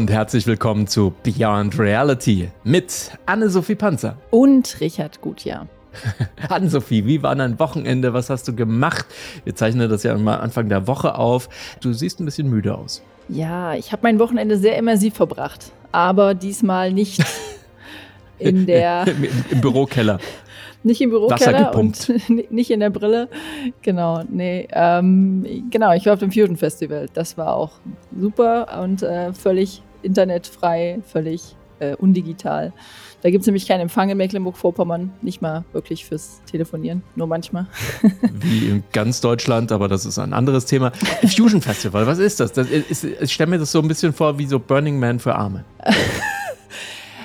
Und herzlich willkommen zu Beyond Reality mit Anne-Sophie Panzer. Und Richard Gutjahr. Anne-Sophie, wie war dein Wochenende? Was hast du gemacht? Wir zeichnen das ja immer Anfang der Woche auf. Du siehst ein bisschen müde aus. Ja, ich habe mein Wochenende sehr immersiv verbracht, aber diesmal nicht in der. Im, Im Bürokeller. Nicht im Bürokeller und nicht in der Brille. Genau, nee. Ähm, genau, ich war auf dem Fusion Festival. Das war auch super und äh, völlig internetfrei, völlig äh, undigital. Da gibt es nämlich keinen Empfang in Mecklenburg-Vorpommern, nicht mal wirklich fürs Telefonieren, nur manchmal. Wie in ganz Deutschland, aber das ist ein anderes Thema. Fusion Festival, was ist das? das ist, ich stelle mir das so ein bisschen vor wie so Burning Man für Arme.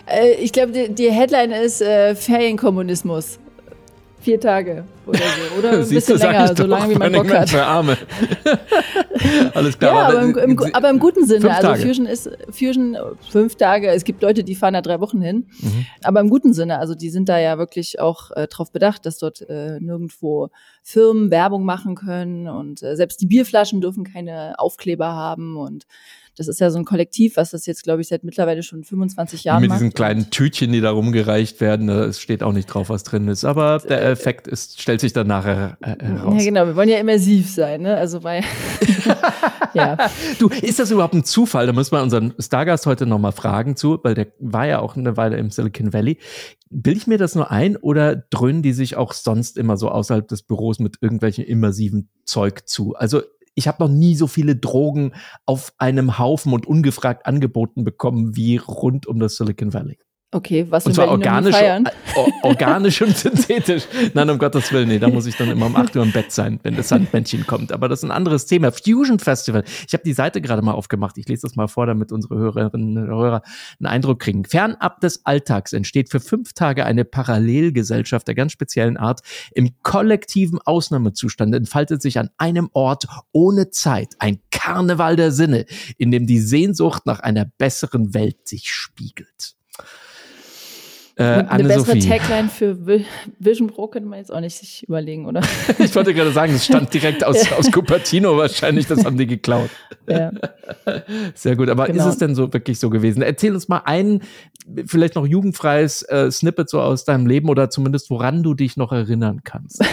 Äh, ich glaube, die, die, Headline ist äh, Ferienkommunismus. Vier Tage oder so. Oder ein bisschen länger, so lange wie man Bock hat. Arme. Alles klar. Ja, aber, im, im, aber im guten Sinne. Also Fusion ist Fusion fünf Tage. Es gibt Leute, die fahren da drei Wochen hin. Mhm. Aber im guten Sinne. Also die sind da ja wirklich auch äh, drauf bedacht, dass dort äh, nirgendwo Firmen Werbung machen können und äh, selbst die Bierflaschen dürfen keine Aufkleber haben und das ist ja so ein Kollektiv, was das jetzt, glaube ich, seit mittlerweile schon 25 Jahren Mit macht. diesen kleinen Tütchen, die da rumgereicht werden, es steht auch nicht drauf, was drin ist. Aber der äh, Effekt ist, stellt sich dann nachher äh, heraus. Ja, genau. Wir wollen ja immersiv sein, ne? Also bei. ja. Du, ist das überhaupt ein Zufall? Da müssen wir unseren Stargast heute nochmal fragen zu, weil der war ja auch eine Weile im Silicon Valley. Bilde ich mir das nur ein oder dröhnen die sich auch sonst immer so außerhalb des Büros mit irgendwelchen immersiven Zeug zu? Also ich habe noch nie so viele Drogen auf einem Haufen und ungefragt angeboten bekommen wie rund um das Silicon Valley. Okay, was und zwar organisch, organisch und synthetisch. Nein, um Gottes Willen, nee, da muss ich dann immer um 8 Uhr im Bett sein, wenn das Sandmännchen kommt. Aber das ist ein anderes Thema. Fusion Festival. Ich habe die Seite gerade mal aufgemacht. Ich lese das mal vor, damit unsere Hörerinnen und Hörer einen Eindruck kriegen. Fernab des Alltags entsteht für fünf Tage eine Parallelgesellschaft der ganz speziellen Art. Im kollektiven Ausnahmezustand entfaltet sich an einem Ort ohne Zeit ein Karneval der Sinne, in dem die Sehnsucht nach einer besseren Welt sich spiegelt. Äh, eine bessere Tagline für Vision Pro könnte man jetzt auch nicht sich überlegen, oder? ich wollte gerade sagen, es stand direkt aus, aus Cupertino wahrscheinlich, das haben die geklaut. Ja. Sehr gut, aber genau. ist es denn so wirklich so gewesen? Erzähl uns mal ein, vielleicht noch jugendfreies äh, Snippet so aus deinem Leben oder zumindest woran du dich noch erinnern kannst.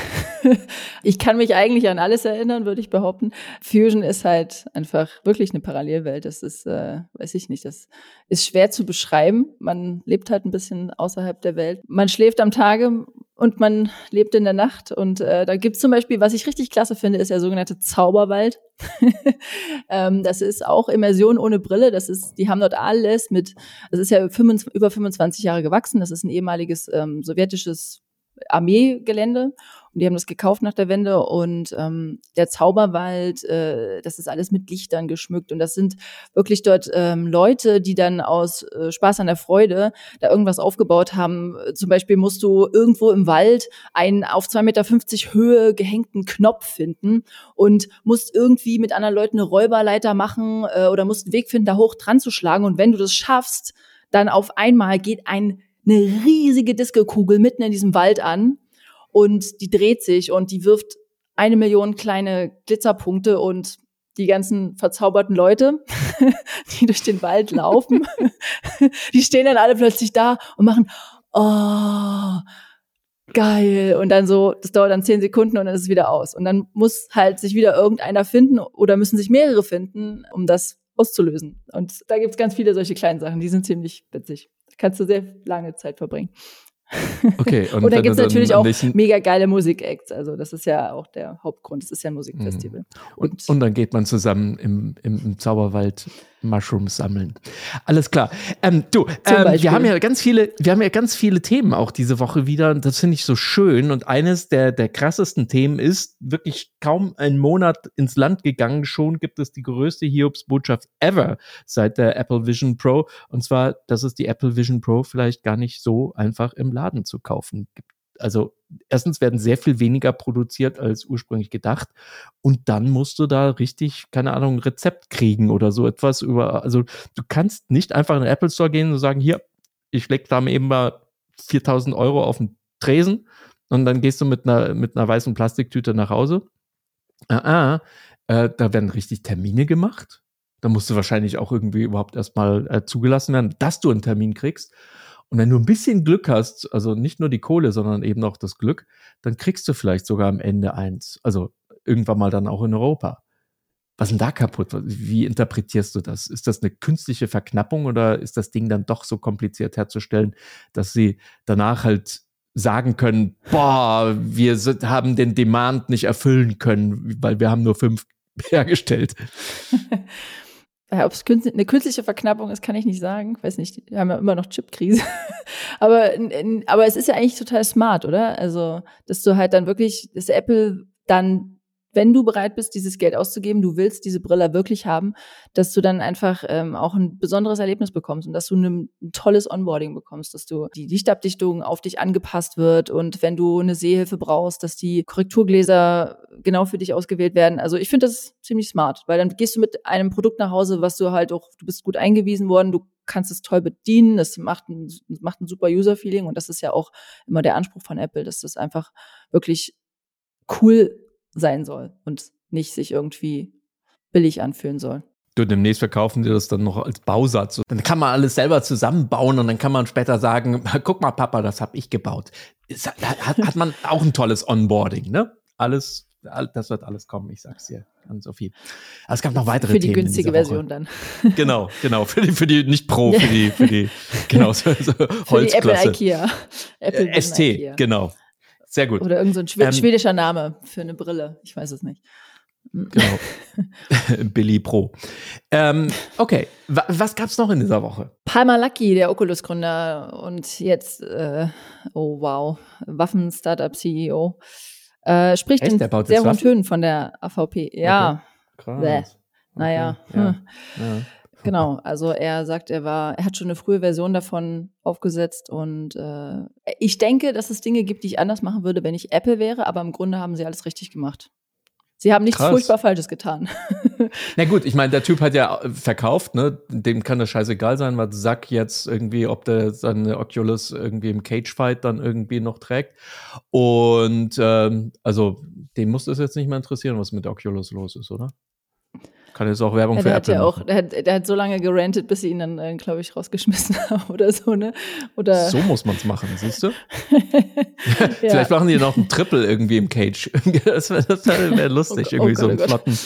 ich kann mich eigentlich an alles erinnern, würde ich behaupten. Fusion ist halt einfach wirklich eine Parallelwelt. Das ist, äh, weiß ich nicht, das ist schwer zu beschreiben. Man lebt halt ein bisschen außerhalb der Welt. Man schläft am Tage und man lebt in der Nacht. Und äh, da gibt's zum Beispiel, was ich richtig klasse finde, ist der sogenannte Zauberwald. ähm, das ist auch Immersion ohne Brille. Das ist, die haben dort alles mit, das ist ja 25, über 25 Jahre gewachsen. Das ist ein ehemaliges ähm, sowjetisches Armeegelände und die haben das gekauft nach der Wende und ähm, der Zauberwald, äh, das ist alles mit Lichtern geschmückt und das sind wirklich dort ähm, Leute, die dann aus äh, Spaß an der Freude da irgendwas aufgebaut haben. Zum Beispiel musst du irgendwo im Wald einen auf 2,50 Meter Höhe gehängten Knopf finden und musst irgendwie mit anderen Leuten eine Räuberleiter machen äh, oder musst einen Weg finden, da hoch dran zu schlagen und wenn du das schaffst, dann auf einmal geht ein eine riesige Disco-Kugel mitten in diesem Wald an und die dreht sich und die wirft eine Million kleine Glitzerpunkte und die ganzen verzauberten Leute, die durch den Wald laufen, die stehen dann alle plötzlich da und machen, oh, geil. Und dann so, das dauert dann zehn Sekunden und dann ist es wieder aus. Und dann muss halt sich wieder irgendeiner finden oder müssen sich mehrere finden, um das auszulösen. Und da gibt's ganz viele solche kleinen Sachen, die sind ziemlich witzig. Da kannst du sehr lange Zeit verbringen. Okay. Und, und dann gibt es natürlich auch mega geile Musik-Acts. Also das ist ja auch der Hauptgrund. Es ist ja ein Musikfestival. Mhm. Und, und, und, dann geht man zusammen im, im, im Zauberwald Mushrooms sammeln. Alles klar. Ähm, du, ähm, wir haben ja ganz viele, wir haben ja ganz viele Themen auch diese Woche wieder. Und das finde ich so schön. Und eines der, der krassesten Themen ist wirklich kaum einen Monat ins Land gegangen. Schon gibt es die größte Hiobs-Botschaft ever seit der Apple Vision Pro. Und zwar, dass es die Apple Vision Pro vielleicht gar nicht so einfach im Laden zu kaufen gibt also erstens werden sehr viel weniger produziert als ursprünglich gedacht und dann musst du da richtig, keine Ahnung, ein Rezept kriegen oder so etwas über, also du kannst nicht einfach in den Apple Store gehen und sagen, hier, ich leg da eben mal 4000 Euro auf den Tresen und dann gehst du mit einer, mit einer weißen Plastiktüte nach Hause. Ah, ah, äh, da werden richtig Termine gemacht Da musst du wahrscheinlich auch irgendwie überhaupt erstmal äh, zugelassen werden, dass du einen Termin kriegst. Und wenn du ein bisschen Glück hast, also nicht nur die Kohle, sondern eben auch das Glück, dann kriegst du vielleicht sogar am Ende eins. Also irgendwann mal dann auch in Europa. Was ist denn da kaputt? Wie interpretierst du das? Ist das eine künstliche Verknappung oder ist das Ding dann doch so kompliziert herzustellen, dass sie danach halt sagen können, boah, wir sind, haben den Demand nicht erfüllen können, weil wir haben nur fünf hergestellt. Ob es eine künstliche Verknappung ist, kann ich nicht sagen. Ich weiß nicht, wir haben ja immer noch Chipkrise. aber, aber es ist ja eigentlich total smart, oder? Also, dass du halt dann wirklich, dass Apple dann wenn du bereit bist, dieses Geld auszugeben, du willst diese Brille wirklich haben, dass du dann einfach ähm, auch ein besonderes Erlebnis bekommst und dass du ein, ein tolles Onboarding bekommst, dass du die Lichtabdichtung auf dich angepasst wird und wenn du eine Sehhilfe brauchst, dass die Korrekturgläser genau für dich ausgewählt werden. Also ich finde das ziemlich smart, weil dann gehst du mit einem Produkt nach Hause, was du halt auch, du bist gut eingewiesen worden, du kannst es toll bedienen, es macht ein, macht ein super User-Feeling und das ist ja auch immer der Anspruch von Apple, dass das einfach wirklich cool sein soll und nicht sich irgendwie billig anfühlen soll. Du, demnächst verkaufen die das dann noch als Bausatz. Dann kann man alles selber zusammenbauen und dann kann man später sagen, guck mal, Papa, das habe ich gebaut. Hat, hat man auch ein tolles Onboarding, ne? Alles, das wird alles kommen, ich sag's dir, an Sophie. Aber es gab noch weitere Themen. Für die Themen günstige Version dann. Genau, genau, für die, für die nicht Pro, für die, für die, genau, so, so Holzklasse. Für die Apple IKEA. Apple ST, Ikea. genau. Sehr gut. Oder irgendein so ähm, schwedischer Name für eine Brille. Ich weiß es nicht. Genau. Billy Pro. Ähm, okay, was gab es noch in dieser Woche? Palmer Lucky, der Oculus-Gründer und jetzt, äh, oh wow, Waffen-Startup-CEO, äh, spricht Echt? in sehr hohen Tönen von der AVP. Ja. Okay. Krass. Naja. Okay. Ja. Hm. ja. Genau, also er sagt, er war, er hat schon eine frühe Version davon aufgesetzt und äh, ich denke, dass es Dinge gibt, die ich anders machen würde, wenn ich Apple wäre, aber im Grunde haben sie alles richtig gemacht. Sie haben nichts Krass. furchtbar Falsches getan. Na gut, ich meine, der Typ hat ja verkauft, ne? Dem kann das scheißegal sein, was Zack jetzt irgendwie, ob der seine Oculus irgendwie im Cagefight dann irgendwie noch trägt. Und ähm, also dem muss das jetzt nicht mehr interessieren, was mit Oculus los ist, oder? Kann jetzt auch Werbung ja, für der Apple hat ja auch, der hat, der hat so lange gerantet, bis sie ihn dann, äh, glaube ich, rausgeschmissen haben oder so, ne? Oder so muss man es machen, siehst du? Vielleicht machen die noch einen Triple irgendwie im Cage. das wäre wär lustig, oh, irgendwie oh so einen oh flotten.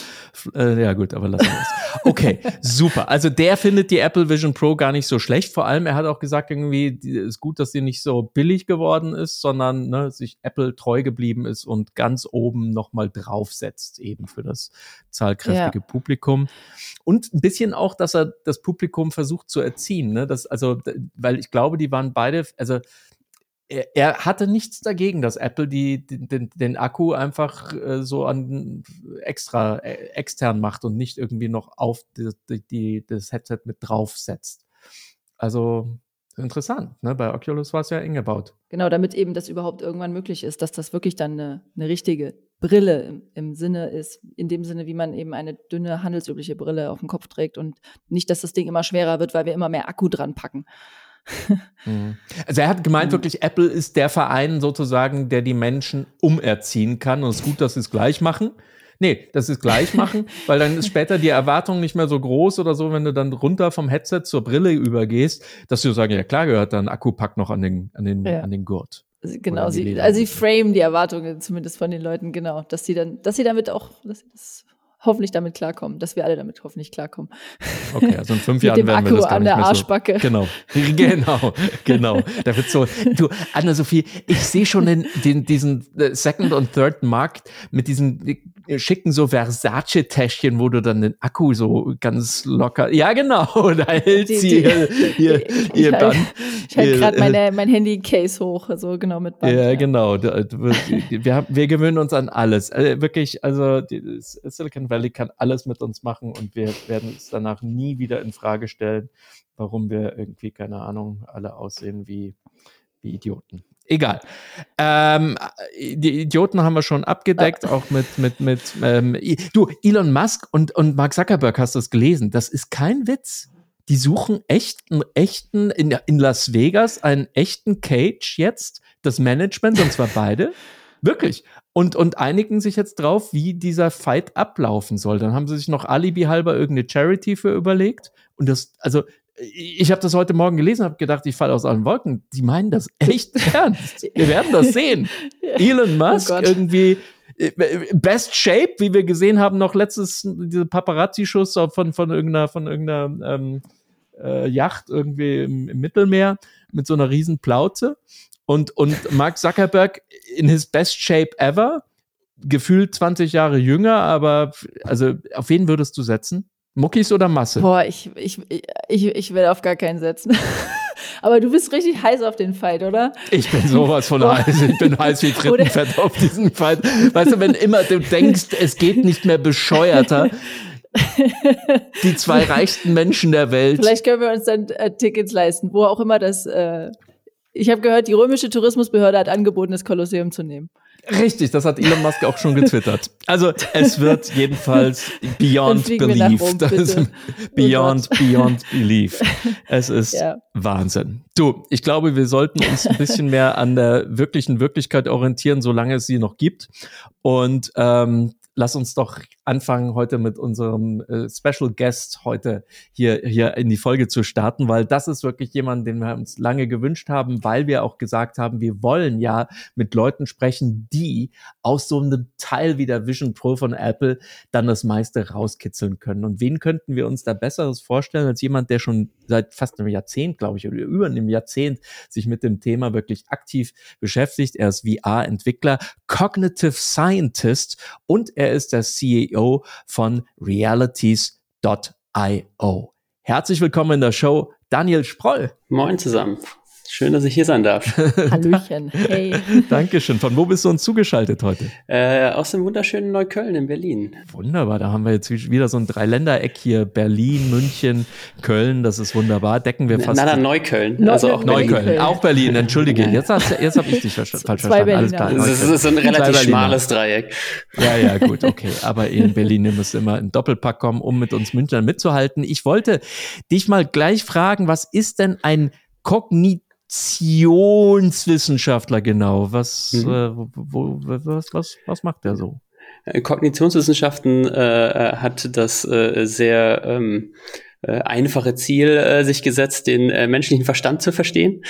Äh, ja, gut, aber lassen wir es. Okay, super. Also der findet die Apple Vision Pro gar nicht so schlecht. Vor allem, er hat auch gesagt, irgendwie, ist gut, dass sie nicht so billig geworden ist, sondern ne, sich Apple treu geblieben ist und ganz oben nochmal draufsetzt, eben für das zahlkräftige ja. Publikum. Publikum. Und ein bisschen auch, dass er das Publikum versucht zu erziehen. Ne? Das, also, weil ich glaube, die waren beide, also er, hatte nichts dagegen, dass Apple die, den, den Akku einfach äh, so an extra äh, extern macht und nicht irgendwie noch auf die, die, das Headset mit draufsetzt. Also interessant. Ne? Bei Oculus war es ja eng gebaut. Genau, damit eben das überhaupt irgendwann möglich ist, dass das wirklich dann eine, eine richtige Brille im, im, Sinne ist, in dem Sinne, wie man eben eine dünne, handelsübliche Brille auf dem Kopf trägt und nicht, dass das Ding immer schwerer wird, weil wir immer mehr Akku dran packen. Mhm. also er hat gemeint, mhm. wirklich, Apple ist der Verein sozusagen, der die Menschen umerziehen kann. Und es ist gut, dass sie es gleich machen. Nee, das ist gleich machen, weil dann ist später die Erwartung nicht mehr so groß oder so, wenn du dann runter vom Headset zur Brille übergehst, dass du sagen, ja klar gehört dann Akkupack noch an den, an den, ja. an den Gurt. Genau, sie, also sie frame die Erwartungen zumindest von den Leuten, genau, dass sie dann, dass sie damit auch, dass sie das hoffentlich damit klarkommen, dass wir alle damit hoffentlich klarkommen. Okay, also in fünf Jahren werden wir das gar an nicht der Arschbacke. So, genau, genau, genau. Da wird so, du, Anna-Sophie, ich sehe schon den, den, diesen äh, Second- und Third-Markt mit diesen schicken so Versace-Täschchen, wo du dann den Akku so ganz locker. Ja, genau, da hält die, sie ihr, ihr, ihr ich Band. Ich halte gerade meine, mein Handy-Case hoch, so genau mit Band. Ja, ja. genau. Wir, wir gewöhnen uns an alles. Also wirklich, also Silicon Valley kann alles mit uns machen und wir werden es danach nie wieder in Frage stellen, warum wir irgendwie, keine Ahnung, alle aussehen wie, wie Idioten. Egal. Ähm, die Idioten haben wir schon abgedeckt, ah. auch mit, mit, mit, ähm, du, Elon Musk und, und Mark Zuckerberg hast du es gelesen. Das ist kein Witz. Die suchen echt einen echten, in, in Las Vegas, einen echten Cage jetzt, das Management, und zwar beide. Wirklich. Und, und einigen sich jetzt drauf, wie dieser Fight ablaufen soll. Dann haben sie sich noch Alibi halber irgendeine Charity für überlegt. Und das, also ich habe das heute Morgen gelesen, habe gedacht, ich falle aus allen Wolken. Die meinen das echt ernst. Wir werden das sehen. Elon oh Musk oh irgendwie äh, Best Shape, wie wir gesehen haben, noch letztes diese Paparazzi-Schuss von von irgendeiner von irgendeiner ähm, äh, Yacht irgendwie im, im, Mittelmeer mit so einer riesen Plauze und und Mark Zuckerberg in his best shape ever, gefühlt 20 Jahre jünger, aber also auf wen würdest du setzen? Muckis oder Masse? Boah, ich, ich, ich, ich will auf gar keinen setzen. Aber du bist richtig heiß auf den Fight, oder? Ich bin sowas von heiß. Ich bin heiß wie Frittenfett auf diesen Fight. Weißt du, wenn immer du denkst, es geht nicht mehr bescheuerter. Die zwei reichsten Menschen der Welt. Vielleicht können wir uns dann äh, Tickets leisten, wo auch immer das. Äh, ich habe gehört, die römische Tourismusbehörde hat angeboten, das Kolosseum zu nehmen. Richtig, das hat Elon Musk auch schon getwittert. Also es wird jedenfalls beyond belief. Rom, beyond, oh beyond belief. Es ist ja. Wahnsinn. Du, ich glaube, wir sollten uns ein bisschen mehr an der wirklichen Wirklichkeit orientieren, solange es sie noch gibt. Und ähm, lass uns doch anfangen, heute mit unserem äh, Special Guest heute hier, hier in die Folge zu starten, weil das ist wirklich jemand, den wir uns lange gewünscht haben, weil wir auch gesagt haben, wir wollen ja mit Leuten sprechen, die aus so einem Teil wie der Vision Pro von Apple dann das meiste rauskitzeln können. Und wen könnten wir uns da Besseres vorstellen als jemand, der schon seit fast einem Jahrzehnt, glaube ich, oder über einem Jahrzehnt sich mit dem Thema wirklich aktiv beschäftigt. Er ist VR-Entwickler, Cognitive Scientist und er ist der CEO CEO von realities.io. Herzlich willkommen in der Show, Daniel Sproll. Moin zusammen. Schön, dass ich hier sein darf. Hallöchen. Hey. Dankeschön. Von wo bist du uns zugeschaltet heute? Äh, aus dem wunderschönen Neukölln in Berlin. Wunderbar. Da haben wir jetzt wieder so ein Dreiländereck hier. Berlin, München, Köln. Das ist wunderbar. Decken wir fast. Nein, nein, Neukölln. Neu also auch Neukölln. Berlin. Auch Berlin. Entschuldige. Jetzt, jetzt habe ich dich falsch verstanden. Alles klar. Das ist so ein relativ schmales Dreieck. Ja, ja, gut. Okay. Aber in Berlin müsst immer in Doppelpack kommen, um mit uns Münchnern mitzuhalten. Ich wollte dich mal gleich fragen, was ist denn ein Kognit Kognitionswissenschaftler genau. Was, mhm. äh, wo, was, was, was macht der so? Äh, Kognitionswissenschaften äh, äh, hat das äh, sehr ähm, äh, einfache Ziel sich gesetzt, den menschlichen Verstand zu verstehen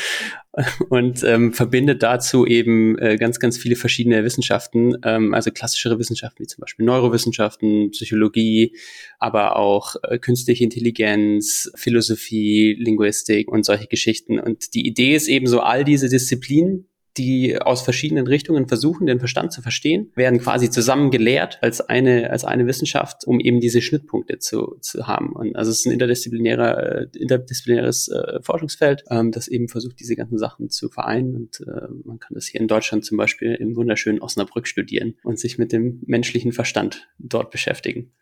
und ähm, verbindet dazu eben äh, ganz, ganz viele verschiedene Wissenschaften, ähm, also klassischere Wissenschaften wie zum Beispiel Neurowissenschaften, Psychologie, aber auch äh, künstliche Intelligenz, Philosophie, Linguistik und solche Geschichten. Und die Idee ist eben so, all diese Disziplinen die aus verschiedenen Richtungen versuchen, den Verstand zu verstehen, werden quasi zusammen gelehrt als eine, als eine Wissenschaft, um eben diese Schnittpunkte zu, zu haben. Und also es ist ein interdisziplinärer, äh, interdisziplinäres äh, Forschungsfeld, ähm, das eben versucht, diese ganzen Sachen zu vereinen. Und äh, man kann das hier in Deutschland zum Beispiel im wunderschönen Osnabrück studieren und sich mit dem menschlichen Verstand dort beschäftigen.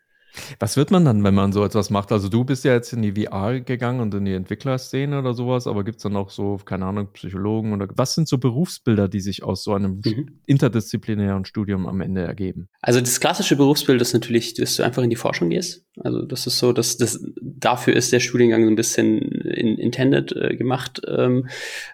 Was wird man dann, wenn man so etwas macht? Also du bist ja jetzt in die VR gegangen und in die Entwicklerszene oder sowas, aber gibt es dann auch so, keine Ahnung, Psychologen oder was sind so Berufsbilder, die sich aus so einem mhm. interdisziplinären Studium am Ende ergeben? Also das klassische Berufsbild ist natürlich, dass du einfach in die Forschung gehst. Also das ist so, dass das dafür ist der Studiengang so ein bisschen in, intended äh, gemacht. Ähm,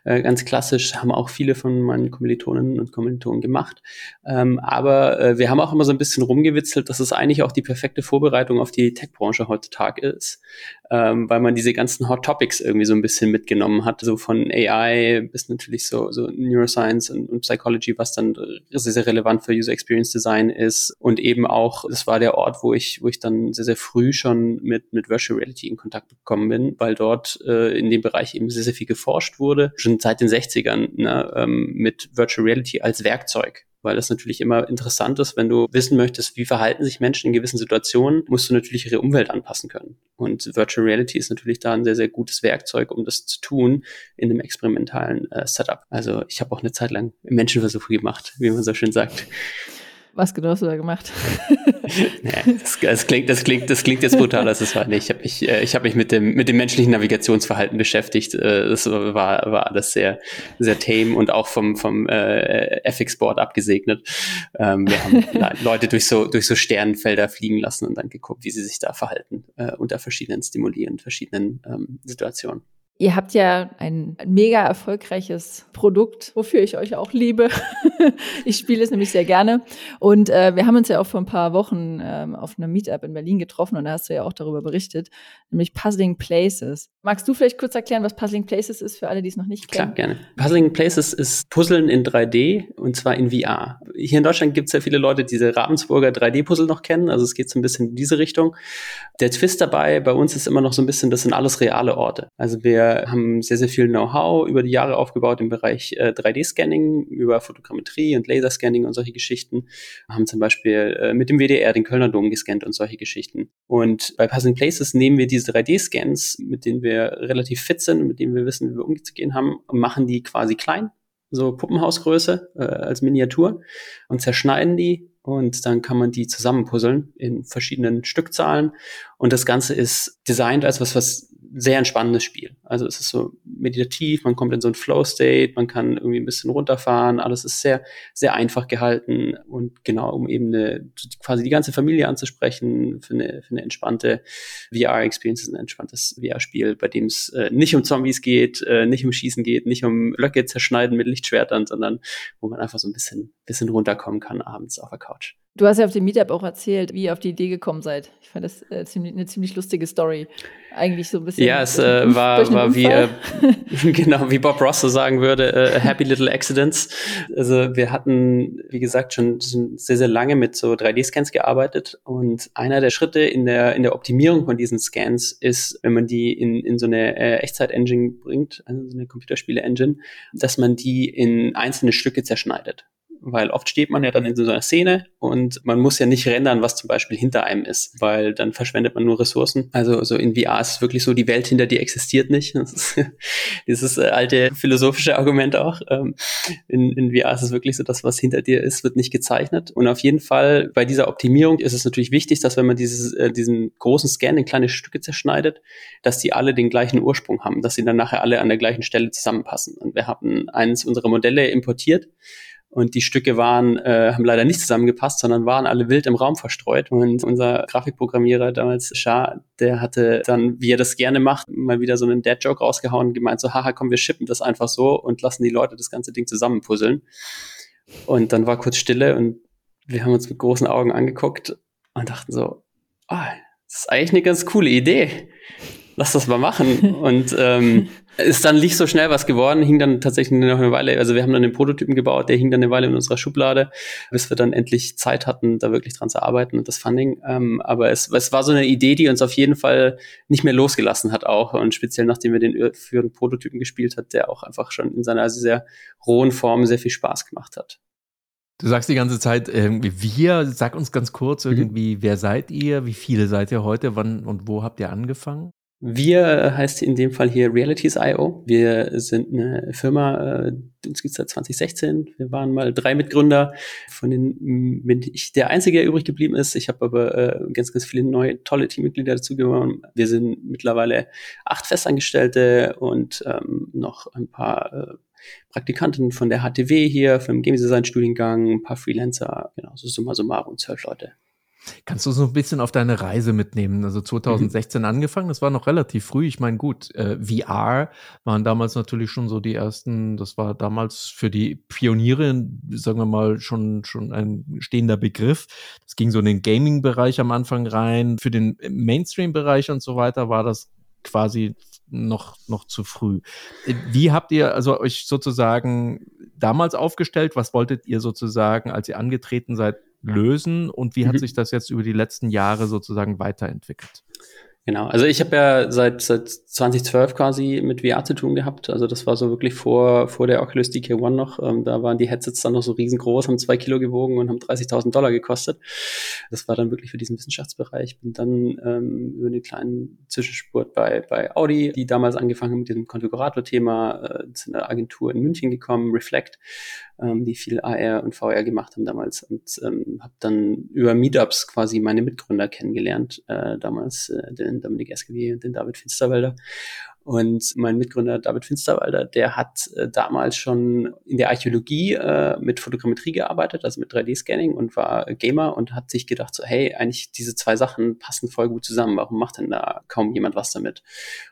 äh, ganz klassisch haben auch viele von meinen Kommilitoninnen und Kommilitonen gemacht. Ähm, aber äh, wir haben auch immer so ein bisschen rumgewitzelt, dass es eigentlich auch die perfekte Vorbereitung Vorbereitung auf die Tech-Branche heutzutage ist, ähm, weil man diese ganzen Hot Topics irgendwie so ein bisschen mitgenommen hat, so von AI bis natürlich so, so Neuroscience und, und Psychology, was dann sehr, sehr relevant für User Experience Design ist. Und eben auch, das war der Ort, wo ich, wo ich dann sehr, sehr früh schon mit, mit Virtual Reality in Kontakt gekommen bin, weil dort äh, in dem Bereich eben sehr, sehr viel geforscht wurde, schon seit den 60ern ne, ähm, mit Virtual Reality als Werkzeug weil das natürlich immer interessant ist, wenn du wissen möchtest, wie verhalten sich Menschen in gewissen Situationen, musst du natürlich ihre Umwelt anpassen können. Und Virtual Reality ist natürlich da ein sehr, sehr gutes Werkzeug, um das zu tun in einem experimentalen äh, Setup. Also ich habe auch eine Zeit lang Menschenversuche gemacht, wie man so schön sagt. Was genau hast du da gemacht? nee, das, das, klingt, das, klingt, das klingt jetzt brutal, das ist war nicht. Ich habe mich, äh, ich hab mich mit, dem, mit dem menschlichen Navigationsverhalten beschäftigt. Äh, das war, war alles sehr, sehr tame und auch vom, vom äh, FX-Board abgesegnet. Ähm, wir haben Leute durch so, durch so Sternenfelder fliegen lassen und dann geguckt, wie sie sich da verhalten äh, unter verschiedenen Stimuli und verschiedenen ähm, Situationen. Ihr habt ja ein mega erfolgreiches Produkt, wofür ich euch auch liebe. ich spiele es nämlich sehr gerne. Und äh, wir haben uns ja auch vor ein paar Wochen ähm, auf einem Meetup in Berlin getroffen und da hast du ja auch darüber berichtet, nämlich Puzzling Places. Magst du vielleicht kurz erklären, was Puzzling Places ist für alle, die es noch nicht kennen? Klar, gerne. Puzzling Places ist Puzzeln in 3D und zwar in VR. Hier in Deutschland gibt es ja viele Leute, die diese Ravensburger 3D-Puzzle noch kennen. Also es geht so ein bisschen in diese Richtung. Der Twist dabei bei uns ist immer noch so ein bisschen, das sind alles reale Orte. Also wir haben sehr, sehr viel Know-how über die Jahre aufgebaut im Bereich äh, 3D-Scanning, über Fotogrammetrie und Laserscanning und solche Geschichten. Haben zum Beispiel äh, mit dem WDR den Kölner Dom gescannt und solche Geschichten. Und bei Puzzling Places nehmen wir diese 3D-Scans, mit denen wir relativ fit sind, mit denen wir wissen, wie wir umzugehen haben, und machen die quasi klein, so Puppenhausgröße äh, als Miniatur und zerschneiden die und dann kann man die zusammenpuzzeln in verschiedenen Stückzahlen und das Ganze ist designt als was, was sehr entspannendes Spiel. Also es ist so meditativ, man kommt in so ein Flow-State, man kann irgendwie ein bisschen runterfahren, alles ist sehr, sehr einfach gehalten und genau, um eben eine, quasi die ganze Familie anzusprechen für eine, für eine entspannte VR-Experience, ein entspanntes VR-Spiel, bei dem es äh, nicht um Zombies geht, äh, nicht um Schießen geht, nicht um Blöcke zerschneiden mit Lichtschwertern, sondern wo man einfach so ein bisschen, bisschen runterkommen kann abends auf der Couch. Du hast ja auf dem Meetup auch erzählt, wie ihr auf die Idee gekommen seid. Ich fand das äh, ziemlich, eine ziemlich lustige Story. Eigentlich so ein bisschen. Ja, es äh, war, war wie, äh, genau, wie Bob Ross so sagen würde, äh, Happy Little Accidents. Also wir hatten, wie gesagt, schon, schon sehr, sehr lange mit so 3D-Scans gearbeitet. Und einer der Schritte in der, in der Optimierung von diesen Scans ist, wenn man die in, in so eine äh, Echtzeit-Engine bringt, also so eine Computerspiele-Engine, dass man die in einzelne Stücke zerschneidet weil oft steht man ja dann in so einer Szene und man muss ja nicht rendern, was zum Beispiel hinter einem ist, weil dann verschwendet man nur Ressourcen. Also, also in VR ist es wirklich so, die Welt hinter dir existiert nicht. Das ist dieses äh, alte philosophische Argument auch. Ähm, in, in VR ist es wirklich so, das, was hinter dir ist, wird nicht gezeichnet. Und auf jeden Fall bei dieser Optimierung ist es natürlich wichtig, dass wenn man dieses, äh, diesen großen Scan in kleine Stücke zerschneidet, dass die alle den gleichen Ursprung haben, dass sie dann nachher alle an der gleichen Stelle zusammenpassen. Und wir haben eines unserer Modelle importiert, und die Stücke waren, äh, haben leider nicht zusammengepasst, sondern waren alle wild im Raum verstreut. Und unser Grafikprogrammierer damals, Shah, der hatte dann, wie er das gerne macht, mal wieder so einen Dad-Joke rausgehauen und gemeint so, haha, komm, wir schippen das einfach so und lassen die Leute das ganze Ding zusammenpuzzeln. Und dann war kurz Stille und wir haben uns mit großen Augen angeguckt und dachten so, oh, das ist eigentlich eine ganz coole Idee lass das mal machen. Und ähm, ist dann nicht so schnell was geworden, hing dann tatsächlich noch eine Weile, also wir haben dann den Prototypen gebaut, der hing dann eine Weile in unserer Schublade, bis wir dann endlich Zeit hatten, da wirklich dran zu arbeiten und das Funding. Ähm, aber es, es war so eine Idee, die uns auf jeden Fall nicht mehr losgelassen hat auch und speziell nachdem wir den führenden Prototypen gespielt hat, der auch einfach schon in seiner sehr rohen Form sehr viel Spaß gemacht hat. Du sagst die ganze Zeit irgendwie wir. Sag uns ganz kurz mhm. irgendwie, mhm. wer seid ihr? Wie viele seid ihr heute? Wann und wo habt ihr angefangen? Wir heißt in dem Fall hier Realities.io. Wir sind eine Firma, äh, uns gibt es seit 2016. Wir waren mal drei Mitgründer, von denen bin ich der Einzige, der übrig geblieben ist. Ich habe aber äh, ganz, ganz viele neue, tolle Teammitglieder dazu gewonnen. Wir sind mittlerweile acht Festangestellte und ähm, noch ein paar äh, Praktikanten von der HTW hier, vom Game Design Studiengang, ein paar Freelancer, genau, so summa summarum zwölf Leute. Kannst du so ein bisschen auf deine Reise mitnehmen? Also 2016 mhm. angefangen, das war noch relativ früh. Ich meine, gut, äh, VR waren damals natürlich schon so die ersten, das war damals für die Pioniere, sagen wir mal, schon, schon ein stehender Begriff. Das ging so in den Gaming-Bereich am Anfang rein. Für den Mainstream-Bereich und so weiter war das quasi noch, noch zu früh. Wie habt ihr also euch sozusagen damals aufgestellt? Was wolltet ihr sozusagen, als ihr angetreten seid, lösen und wie hat mhm. sich das jetzt über die letzten Jahre sozusagen weiterentwickelt? Genau, also ich habe ja seit, seit 2012 quasi mit VR zu tun gehabt. Also das war so wirklich vor, vor der Oculus DK1 noch. Ähm, da waren die Headsets dann noch so riesengroß, haben zwei Kilo gewogen und haben 30.000 Dollar gekostet. Das war dann wirklich für diesen Wissenschaftsbereich. Bin dann ähm, über einen kleinen Zwischenspurt bei, bei Audi, die damals angefangen haben mit diesem Konfigurator-Thema, äh, zu einer Agentur in München gekommen, Reflect, ähm, die viel AR und VR gemacht haben damals und ähm, habe dann über Meetups quasi meine Mitgründer kennengelernt, äh, damals äh, den Dominik Eskevi und den David Finsterwälder Und mein Mitgründer David Finsterwalder, der hat äh, damals schon in der Archäologie äh, mit Fotogrammetrie gearbeitet, also mit 3D-Scanning und war Gamer und hat sich gedacht so, hey, eigentlich diese zwei Sachen passen voll gut zusammen. Warum macht denn da kaum jemand was damit?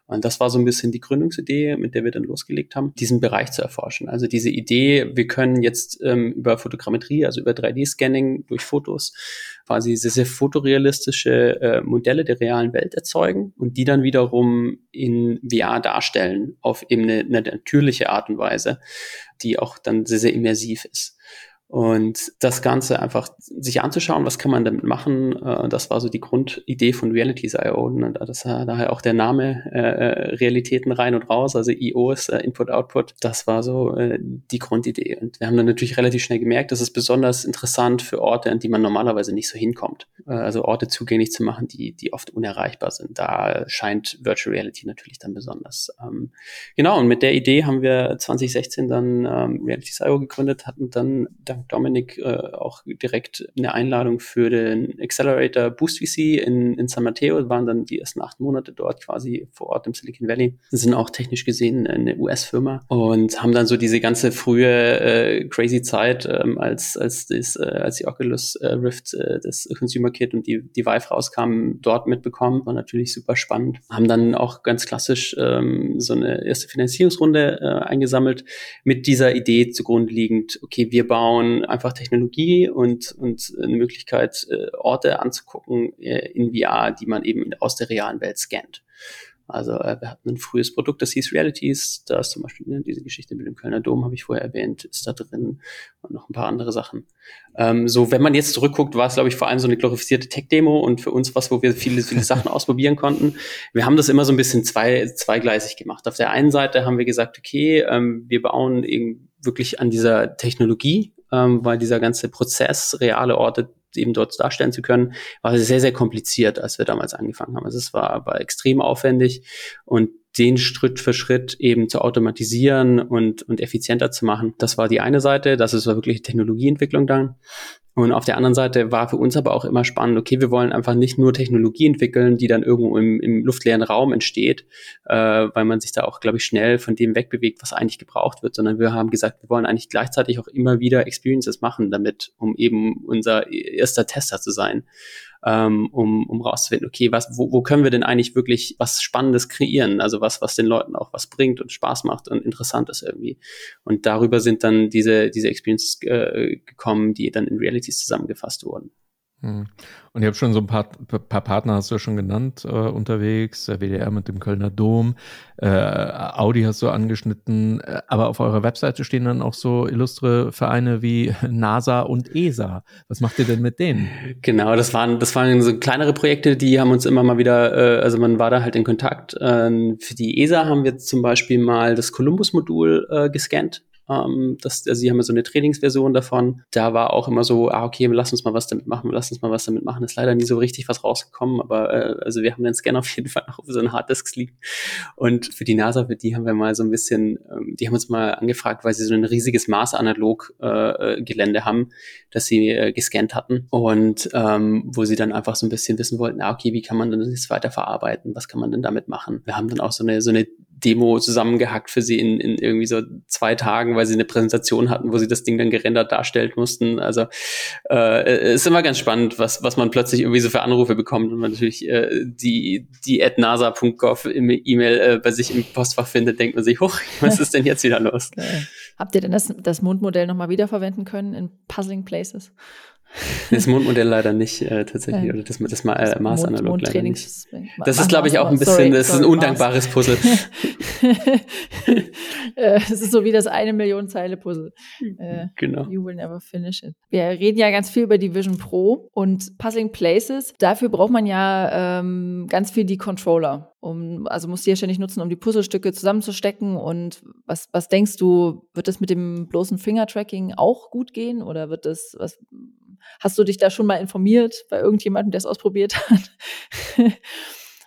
Und das war so ein bisschen die Gründungsidee, mit der wir dann losgelegt haben, diesen Bereich zu erforschen. Also diese Idee, wir können jetzt ähm, über Fotogrammetrie, also über 3D-Scanning durch Fotos quasi sehr, sehr fotorealistische äh, Modelle der realen Welt erzeugen und die dann wiederum in VR darstellen auf eben eine, eine natürliche Art und Weise, die auch dann sehr, sehr immersiv ist. Und das Ganze einfach sich anzuschauen, was kann man damit machen, äh, das war so die Grundidee von Realities.io. Und das war daher auch der Name äh, äh, Realitäten rein und raus, also IO ist äh, Input-Output. Das war so äh, die Grundidee. Und wir haben dann natürlich relativ schnell gemerkt, das ist besonders interessant für Orte, an die man normalerweise nicht so hinkommt. Äh, also Orte zugänglich zu machen, die, die oft unerreichbar sind. Da scheint Virtual Reality natürlich dann besonders. Ähm, genau, und mit der Idee haben wir 2016 dann ähm, Realities.io gegründet, hatten dann, Dominik äh, auch direkt eine Einladung für den Accelerator Boost VC in, in San Mateo. Waren dann die ersten acht Monate dort quasi vor Ort im Silicon Valley. Sind auch technisch gesehen eine US-Firma und haben dann so diese ganze frühe äh, crazy Zeit, ähm, als, als, das, äh, als die Oculus äh, Rift, äh, das Consumer Kit und die, die Vive rauskamen, dort mitbekommen. War natürlich super spannend. Haben dann auch ganz klassisch ähm, so eine erste Finanzierungsrunde äh, eingesammelt mit dieser Idee zugrunde liegend, okay, wir bauen einfach Technologie und, und eine Möglichkeit, äh, Orte anzugucken äh, in VR, die man eben aus der realen Welt scannt. Also äh, wir hatten ein frühes Produkt, das hieß Realities. Da ist zum Beispiel ne, diese Geschichte mit dem Kölner Dom, habe ich vorher erwähnt, ist da drin und noch ein paar andere Sachen. Ähm, so, wenn man jetzt zurückguckt, war es, glaube ich, vor allem so eine glorifizierte Tech-Demo und für uns was, wo wir viele, viele Sachen ausprobieren konnten. Wir haben das immer so ein bisschen zwei, zweigleisig gemacht. Auf der einen Seite haben wir gesagt, okay, ähm, wir bauen eben wirklich an dieser Technologie ähm, weil dieser ganze Prozess, reale Orte eben dort darstellen zu können, war sehr, sehr kompliziert, als wir damals angefangen haben. Also es war, war extrem aufwendig und den Schritt für Schritt eben zu automatisieren und, und effizienter zu machen. Das war die eine Seite, das ist wirklich Technologieentwicklung dann. Und auf der anderen Seite war für uns aber auch immer spannend, okay, wir wollen einfach nicht nur Technologie entwickeln, die dann irgendwo im, im luftleeren Raum entsteht, äh, weil man sich da auch, glaube ich, schnell von dem wegbewegt, was eigentlich gebraucht wird, sondern wir haben gesagt, wir wollen eigentlich gleichzeitig auch immer wieder Experiences machen damit, um eben unser erster Tester zu sein ähm, um, um rauszufinden, okay, was, wo, wo können wir denn eigentlich wirklich was Spannendes kreieren? Also was, was den Leuten auch was bringt und Spaß macht und interessant ist irgendwie. Und darüber sind dann diese, diese Experiences äh, gekommen, die dann in Realities zusammengefasst wurden. Hm. Und ihr habt schon so ein paar, paar Partner, hast du ja schon genannt, äh, unterwegs, der WDR mit dem Kölner Dom, äh, Audi hast du angeschnitten, äh, aber auf eurer Webseite stehen dann auch so illustre Vereine wie NASA und ESA. Was macht ihr denn mit denen? Genau, das waren, das waren so kleinere Projekte, die haben uns immer mal wieder, äh, also man war da halt in Kontakt. Ähm, für die ESA haben wir zum Beispiel mal das Columbus-Modul äh, gescannt ähm, das, also sie haben ja so eine Trainingsversion davon. Da war auch immer so, ah, okay, lass uns mal was damit machen, lass uns mal was damit machen. Ist leider nie so richtig was rausgekommen, aber äh, also wir haben den Scanner auf jeden Fall noch auf so einen Harddisks liegen. Und für die NASA, für die haben wir mal so ein bisschen, ähm, die haben uns mal angefragt, weil sie so ein riesiges Mars-Analog-Gelände äh, haben, das sie äh, gescannt hatten und ähm, wo sie dann einfach so ein bisschen wissen wollten, ah, okay, wie kann man denn das weiterverarbeiten? Was kann man denn damit machen? Wir haben dann auch so eine, so eine Demo zusammengehackt für sie in, in irgendwie so zwei Tagen, weil sie eine Präsentation hatten, wo sie das Ding dann gerendert darstellen mussten. Also äh, ist immer ganz spannend, was, was man plötzlich irgendwie so für Anrufe bekommt und man natürlich äh, die, die at nasa.gov im E-Mail äh, bei sich im Postfach findet, denkt man sich, hoch, was ist denn jetzt wieder los? Habt ihr denn das, das Mondmodell nochmal wiederverwenden können in Puzzling Places? Das Mondmodell leider nicht äh, tatsächlich, äh, oder das, das, Ma äh, Mars-Analog Mond, leider nicht. Das ist, glaube ich, auch ein bisschen, sorry, das ist ein undankbares Puzzle. Äh, es ist so wie das eine Million Zeile Puzzle. Äh, genau. You will never finish it. Wir reden ja ganz viel über die Vision Pro und Puzzling Places. Dafür braucht man ja ähm, ganz viel die Controller. Um, also musst du ja ständig nutzen, um die Puzzlestücke zusammenzustecken. Und was, was denkst du, wird das mit dem bloßen Finger-Tracking auch gut gehen? Oder wird das, was, Hast du dich da schon mal informiert bei irgendjemandem, der es ausprobiert hat?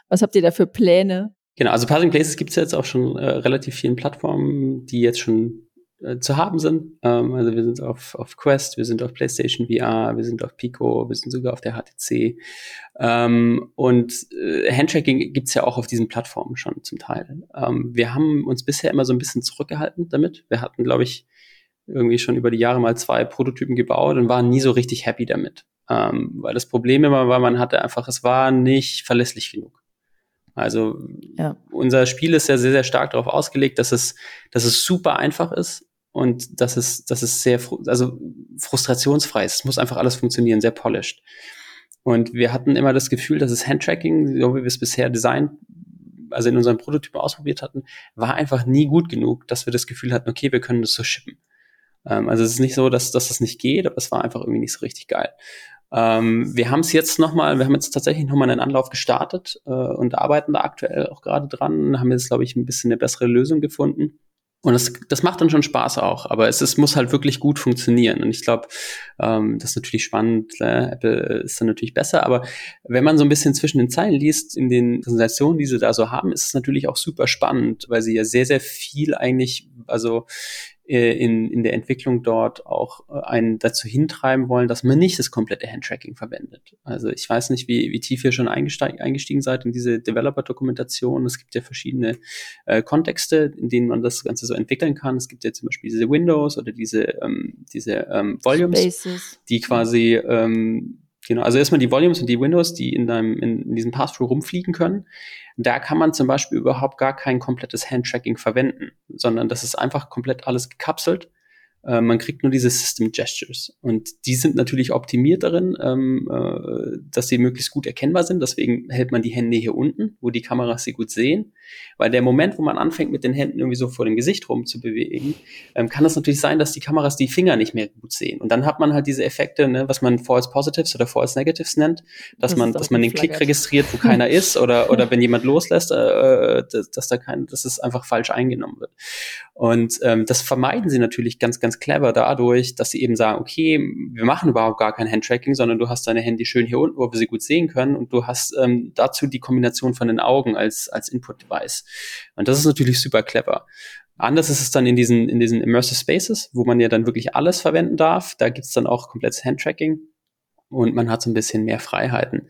Was habt ihr da für Pläne? Genau, also Puzzling Places gibt es jetzt auch schon äh, relativ vielen Plattformen, die jetzt schon äh, zu haben sind. Ähm, also wir sind auf, auf Quest, wir sind auf PlayStation VR, wir sind auf Pico, wir sind sogar auf der HTC. Ähm, und äh, Handtracking gibt's ja auch auf diesen Plattformen schon zum Teil. Ähm, wir haben uns bisher immer so ein bisschen zurückgehalten damit. Wir hatten, glaube ich, irgendwie schon über die Jahre mal zwei Prototypen gebaut und waren nie so richtig happy damit. Ähm, weil das Problem immer war, man hatte einfach, es war nicht verlässlich genug. Also ja. unser Spiel ist ja sehr, sehr stark darauf ausgelegt, dass es, dass es super einfach ist und dass es, dass es sehr, also frustrationsfrei ist. Es muss einfach alles funktionieren, sehr polished. Und wir hatten immer das Gefühl, dass das Handtracking, so wie wir es bisher designt, also in unseren Prototypen ausprobiert hatten, war einfach nie gut genug, dass wir das Gefühl hatten, okay, wir können das so shippen. Ähm, also es ist nicht so, dass, dass das nicht geht, aber es war einfach irgendwie nicht so richtig geil. Ähm, wir haben es jetzt nochmal, wir haben jetzt tatsächlich nochmal einen Anlauf gestartet äh, und arbeiten da aktuell auch gerade dran, haben jetzt, glaube ich, ein bisschen eine bessere Lösung gefunden. Und das, das macht dann schon Spaß auch, aber es, es muss halt wirklich gut funktionieren. Und ich glaube, ähm, das ist natürlich spannend. Äh, Apple ist dann natürlich besser, aber wenn man so ein bisschen zwischen den Zeilen liest in den Präsentationen, die sie da so haben, ist es natürlich auch super spannend, weil sie ja sehr, sehr viel eigentlich, also in, in der Entwicklung dort auch äh, einen dazu hintreiben wollen, dass man nicht das komplette Handtracking verwendet. Also ich weiß nicht, wie, wie tief ihr schon eingestiegen seid in diese Developer-Dokumentation. Es gibt ja verschiedene äh, Kontexte, in denen man das Ganze so entwickeln kann. Es gibt ja zum Beispiel diese Windows oder diese, ähm, diese ähm, Volumes, Spaces. die quasi ähm, Genau, also erstmal die Volumes und die Windows, die in, deinem, in, in diesem Pass-Through rumfliegen können. Da kann man zum Beispiel überhaupt gar kein komplettes Handtracking verwenden, sondern das ist einfach komplett alles gekapselt äh, man kriegt nur diese System Gestures. Und die sind natürlich optimiert darin, ähm, äh, dass sie möglichst gut erkennbar sind. Deswegen hält man die Hände hier unten, wo die Kameras sie gut sehen. Weil der Moment, wo man anfängt, mit den Händen irgendwie so vor dem Gesicht rum zu bewegen, ähm, kann es natürlich sein, dass die Kameras die Finger nicht mehr gut sehen. Und dann hat man halt diese Effekte, ne, was man False Positives oder False Negatives nennt, dass das man, dass man den Klick registriert, wo keiner ist, oder, oder wenn jemand loslässt, äh, dass, dass da kein, dass es einfach falsch eingenommen wird. Und ähm, das vermeiden sie natürlich ganz, ganz clever dadurch, dass sie eben sagen, okay, wir machen überhaupt gar kein Handtracking, sondern du hast deine Handy schön hier unten, wo wir sie gut sehen können und du hast ähm, dazu die Kombination von den Augen als, als Input-Device. Und das ist natürlich super clever. Anders ist es dann in diesen, in diesen Immersive Spaces, wo man ja dann wirklich alles verwenden darf. Da gibt's dann auch komplettes Handtracking und man hat so ein bisschen mehr Freiheiten.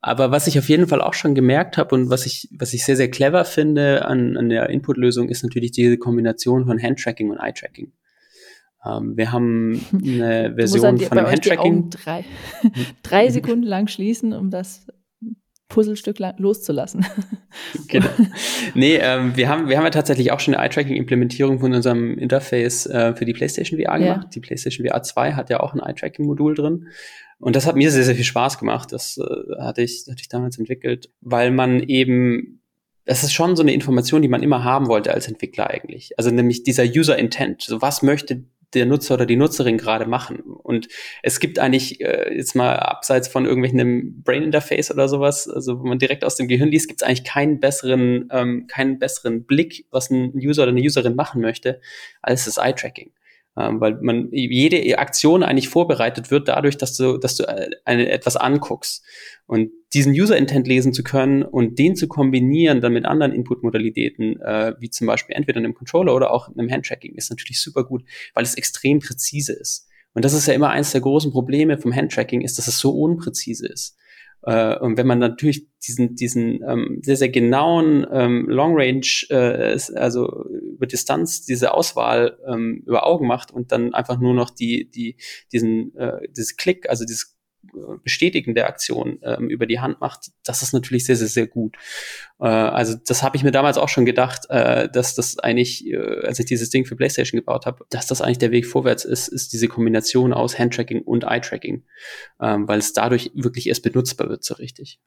Aber was ich auf jeden Fall auch schon gemerkt habe und was ich, was ich sehr, sehr clever finde an, an der Input-Lösung, ist natürlich diese Kombination von Handtracking und Eye-Tracking. Ähm, wir haben eine Version die, von dem Handtracking. Drei, drei Sekunden lang schließen, um das Puzzlestück loszulassen. genau. Nee, ähm, wir, haben, wir haben ja tatsächlich auch schon eine Eye-Tracking-Implementierung von unserem Interface äh, für die PlayStation VR gemacht. Ja. Die PlayStation VR 2 hat ja auch ein Eye-Tracking-Modul drin. Und das hat mir sehr, sehr viel Spaß gemacht. Das äh, hatte, ich, hatte ich damals entwickelt, weil man eben, das ist schon so eine Information, die man immer haben wollte als Entwickler eigentlich. Also nämlich dieser User Intent. So was möchte der Nutzer oder die Nutzerin gerade machen. Und es gibt eigentlich äh, jetzt mal abseits von irgendwelchen Brain Interface oder sowas, also wenn man direkt aus dem Gehirn liest, gibt es eigentlich keinen besseren, ähm, keinen besseren Blick, was ein User oder eine Userin machen möchte, als das Eye-Tracking ähm, weil man jede Aktion eigentlich vorbereitet wird dadurch, dass du, dass du äh, eine, etwas anguckst. Und diesen User-Intent lesen zu können und den zu kombinieren dann mit anderen Input-Modalitäten, äh, wie zum Beispiel entweder einem Controller oder auch einem Handtracking, ist natürlich super gut, weil es extrem präzise ist. Und das ist ja immer eines der großen Probleme vom Handtracking, ist, dass es so unpräzise ist. Äh, und wenn man natürlich diesen, diesen ähm, sehr, sehr genauen ähm, Long Range, äh, also über Distanz diese Auswahl ähm, über Augen macht und dann einfach nur noch die, die, diesen, äh, dieses Klick, also dieses Bestätigen der Aktion ähm, über die Hand macht, das ist natürlich sehr, sehr, sehr gut. Äh, also das habe ich mir damals auch schon gedacht, äh, dass das eigentlich, äh, als ich dieses Ding für PlayStation gebaut habe, dass das eigentlich der Weg vorwärts ist, ist diese Kombination aus Handtracking und Eye-Tracking, ähm, weil es dadurch wirklich erst benutzbar wird so richtig.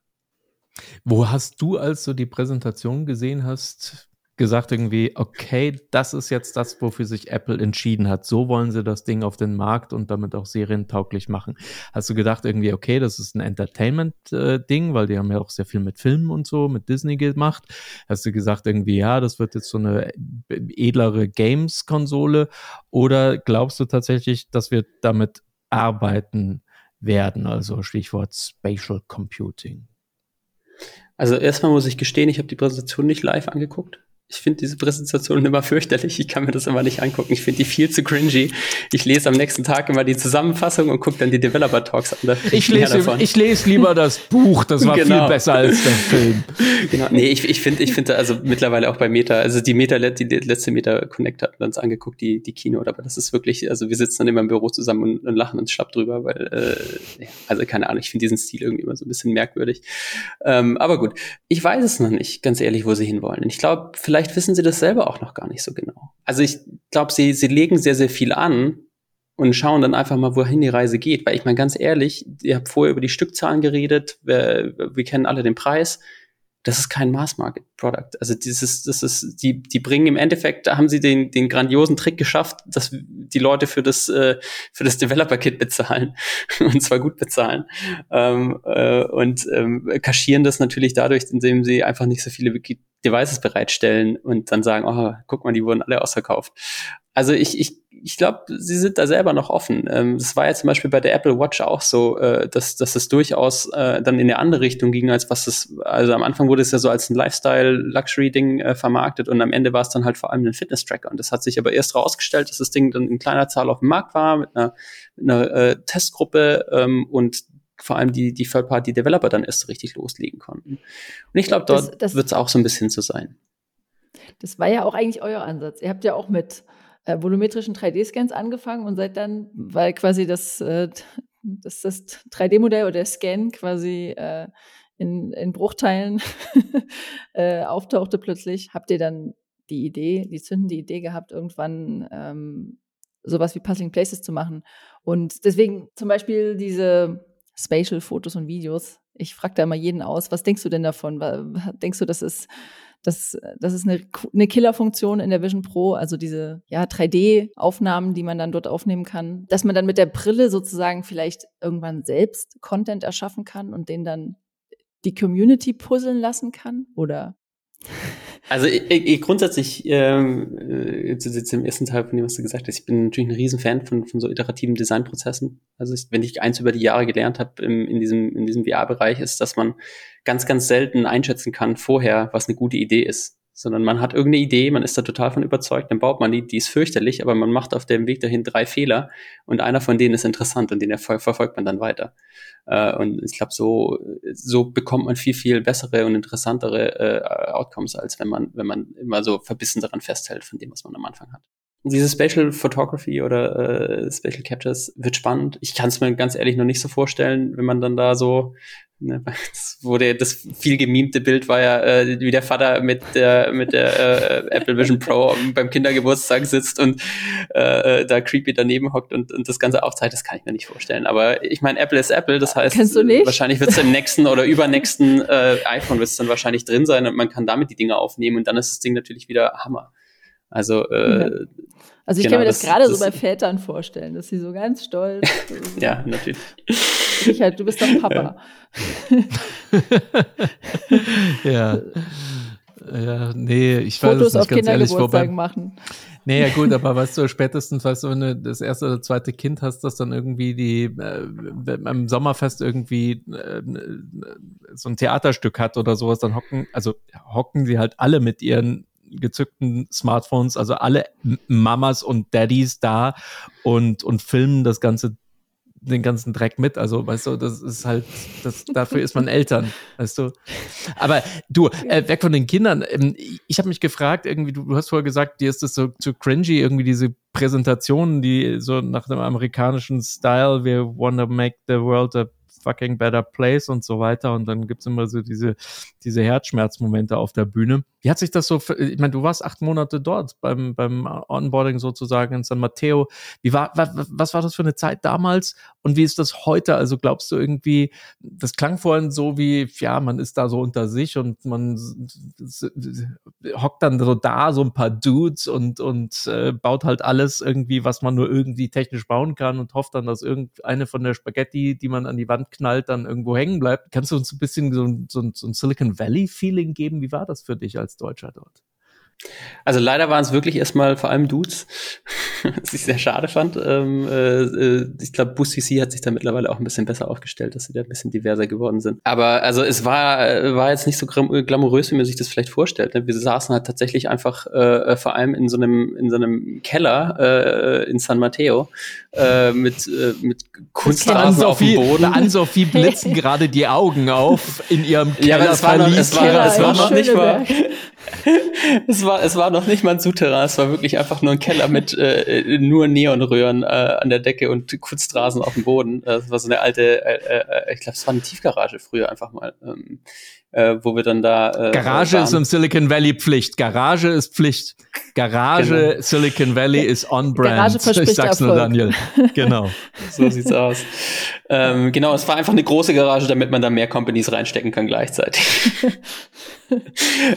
Wo hast du, als du die Präsentation gesehen hast, gesagt irgendwie, okay, das ist jetzt das, wofür sich Apple entschieden hat. So wollen sie das Ding auf den Markt und damit auch serientauglich machen. Hast du gedacht irgendwie, okay, das ist ein Entertainment-Ding, äh, weil die haben ja auch sehr viel mit Filmen und so, mit Disney gemacht. Hast du gesagt irgendwie, ja, das wird jetzt so eine edlere Games-Konsole? Oder glaubst du tatsächlich, dass wir damit arbeiten werden? Also Stichwort Spatial Computing. Also erstmal muss ich gestehen, ich habe die Präsentation nicht live angeguckt. Ich finde diese Präsentation immer fürchterlich. Ich kann mir das immer nicht angucken. Ich finde die viel zu cringy. Ich lese am nächsten Tag immer die Zusammenfassung und gucke dann die Developer Talks an. Ich lese, ich lese lieber das Buch. Das war genau. viel besser als der Film. Genau. Nee, ich, ich finde, ich finde also mittlerweile auch bei Meta, also die Meta, die letzte Meta Connect hat uns angeguckt, die, die Kino, aber das ist wirklich, also wir sitzen dann immer im Büro zusammen und, und lachen uns schlapp drüber, weil, äh, also keine Ahnung, ich finde diesen Stil irgendwie immer so ein bisschen merkwürdig. Ähm, aber gut, ich weiß es noch nicht, ganz ehrlich, wo sie hinwollen. Ich glaube, vielleicht wissen sie das selber auch noch gar nicht so genau. Also ich glaube, sie, sie legen sehr, sehr viel an und schauen dann einfach mal, wohin die Reise geht. Weil ich meine, ganz ehrlich, ihr habt vorher über die Stückzahlen geredet, wir, wir kennen alle den Preis das ist kein Mass-Market-Product. Also dieses, das ist, die, die bringen im Endeffekt, da haben sie den, den grandiosen Trick geschafft, dass die Leute für das, äh, das Developer-Kit bezahlen und zwar gut bezahlen ähm, äh, und ähm, kaschieren das natürlich dadurch, indem sie einfach nicht so viele Devices bereitstellen und dann sagen, oh, guck mal, die wurden alle ausverkauft. Also ich, ich ich glaube, sie sind da selber noch offen. Ähm, das war ja zum Beispiel bei der Apple Watch auch so, äh, dass, dass es durchaus äh, dann in eine andere Richtung ging, als was es, also am Anfang wurde es ja so als ein Lifestyle-Luxury-Ding äh, vermarktet und am Ende war es dann halt vor allem ein Fitness-Tracker. Und das hat sich aber erst herausgestellt, dass das Ding dann in kleiner Zahl auf dem Markt war, mit einer, mit einer äh, Testgruppe ähm, und vor allem die, die Third-Party-Developer dann erst richtig loslegen konnten. Und ich glaube, dort wird es auch so ein bisschen so sein. Das war ja auch eigentlich euer Ansatz. Ihr habt ja auch mit äh, volumetrischen 3D-Scans angefangen und seid dann, weil quasi das, äh, das, das 3D-Modell oder der Scan quasi äh, in, in Bruchteilen äh, auftauchte plötzlich, habt ihr dann die Idee, die zündende Idee gehabt, irgendwann ähm, sowas wie Puzzling Places zu machen. Und deswegen zum Beispiel diese Spatial-Fotos und Videos. Ich frage da immer jeden aus, was denkst du denn davon? Denkst du, das ist das, das ist eine, eine Killerfunktion in der Vision Pro, also diese ja, 3D-Aufnahmen, die man dann dort aufnehmen kann, dass man dann mit der Brille sozusagen vielleicht irgendwann selbst Content erschaffen kann und den dann die Community puzzeln lassen kann? Oder also ich, ich grundsätzlich, ähm, äh, jetzt, jetzt im ersten Teil von dem, was du gesagt hast, ich bin natürlich ein Riesenfan von, von so iterativen Designprozessen. Also ich, wenn ich eins über die Jahre gelernt habe in diesem, in diesem VR-Bereich, ist, dass man ganz, ganz selten einschätzen kann vorher, was eine gute Idee ist sondern man hat irgendeine Idee, man ist da total von überzeugt, dann baut man die, die ist fürchterlich, aber man macht auf dem Weg dahin drei Fehler und einer von denen ist interessant und den verfolgt man dann weiter. Äh, und ich glaube, so, so bekommt man viel, viel bessere und interessantere äh, Outcomes, als wenn man, wenn man immer so verbissen daran festhält von dem, was man am Anfang hat. Diese Spatial Photography oder äh, Spatial Captures wird spannend. Ich kann es mir ganz ehrlich noch nicht so vorstellen, wenn man dann da so Ne, das wurde das viel gemimte Bild war ja, äh, wie der Vater mit der mit der äh, Apple Vision Pro beim Kindergeburtstag sitzt und äh, da creepy daneben hockt und, und das Ganze aufzeigt. Das kann ich mir nicht vorstellen. Aber ich meine, Apple ist Apple, das heißt, wahrscheinlich wird es im nächsten oder übernächsten äh, iPhone wird es dann wahrscheinlich drin sein und man kann damit die Dinge aufnehmen und dann ist das Ding natürlich wieder Hammer. Also äh, ja. Also ich genau, kann mir das, das gerade so bei Vätern vorstellen, dass sie so ganz stolz. ja, natürlich. Richard, du bist doch Papa. ja. Ja, nee, ich weiß Fotos es nicht auf ganz ehrlich, wobei, machen. Nee, ja gut, aber weißt du, spätestens, weißt du, wenn du das erste oder zweite Kind hast, das dann irgendwie die äh, beim Sommerfest irgendwie äh, so ein Theaterstück hat oder sowas, dann hocken, also hocken sie halt alle mit ihren gezückten Smartphones, also alle Mamas und Daddys da und, und filmen das ganze den ganzen Dreck mit. Also, weißt du, das ist halt, das, dafür ist man Eltern, weißt du. Aber du, äh, weg von den Kindern. Ähm, ich habe mich gefragt, irgendwie, du, du, hast vorher gesagt, dir ist das so zu cringy, irgendwie diese Präsentationen, die so nach dem amerikanischen Style, wir wanna make the world a fucking better place und so weiter. Und dann gibt's immer so diese, diese Herzschmerzmomente auf der Bühne. Wie hat sich das so, ich meine, du warst acht Monate dort beim, beim Onboarding sozusagen in San Mateo. Wie war, was, was war das für eine Zeit damals und wie ist das heute? Also glaubst du irgendwie, das klang vorhin so wie, ja, man ist da so unter sich und man hockt dann so da, so ein paar Dudes und, und äh, baut halt alles irgendwie, was man nur irgendwie technisch bauen kann und hofft dann, dass irgendeine von der Spaghetti, die man an die Wand knallt, dann irgendwo hängen bleibt. Kannst du uns ein bisschen so, so, so ein Silicon Valley-Feeling geben? Wie war das für dich als Deutscher dort? Also leider waren es wirklich erstmal vor allem Dudes, was ich sehr schade fand. Ähm, äh, äh ich glaube, Boost CC hat sich da mittlerweile auch ein bisschen besser aufgestellt, dass sie da ein bisschen diverser geworden sind. Aber also es war, äh, war jetzt nicht so glamourös, wie man sich das vielleicht vorstellt. Ne? Wir saßen halt tatsächlich einfach äh, vor allem in so einem, in so einem Keller äh, in San Mateo äh, mit, äh, mit Kunstrasen auf dem Boden. An Sophie blitzen gerade die Augen auf in ihrem Keller. Ja, aber es war noch, es war, es war noch nicht mal es, war, es war noch nicht mal ein Souterrain, es war wirklich einfach nur ein Keller mit äh, nur Neonröhren äh, an der Decke und Kunstrasen auf dem Boden. Das war so eine alte, äh, äh, ich glaube, es war eine Tiefgarage früher einfach mal. Ähm, äh, wo wir dann da. Äh, Garage waren. ist im Silicon Valley Pflicht. Garage ist Pflicht. Garage genau. Silicon Valley ist on brand. Garage verspricht ich sag's Erfolg. nur Daniel. Genau. so sieht's aus. Ähm, genau, es war einfach eine große Garage, damit man da mehr Companies reinstecken kann gleichzeitig.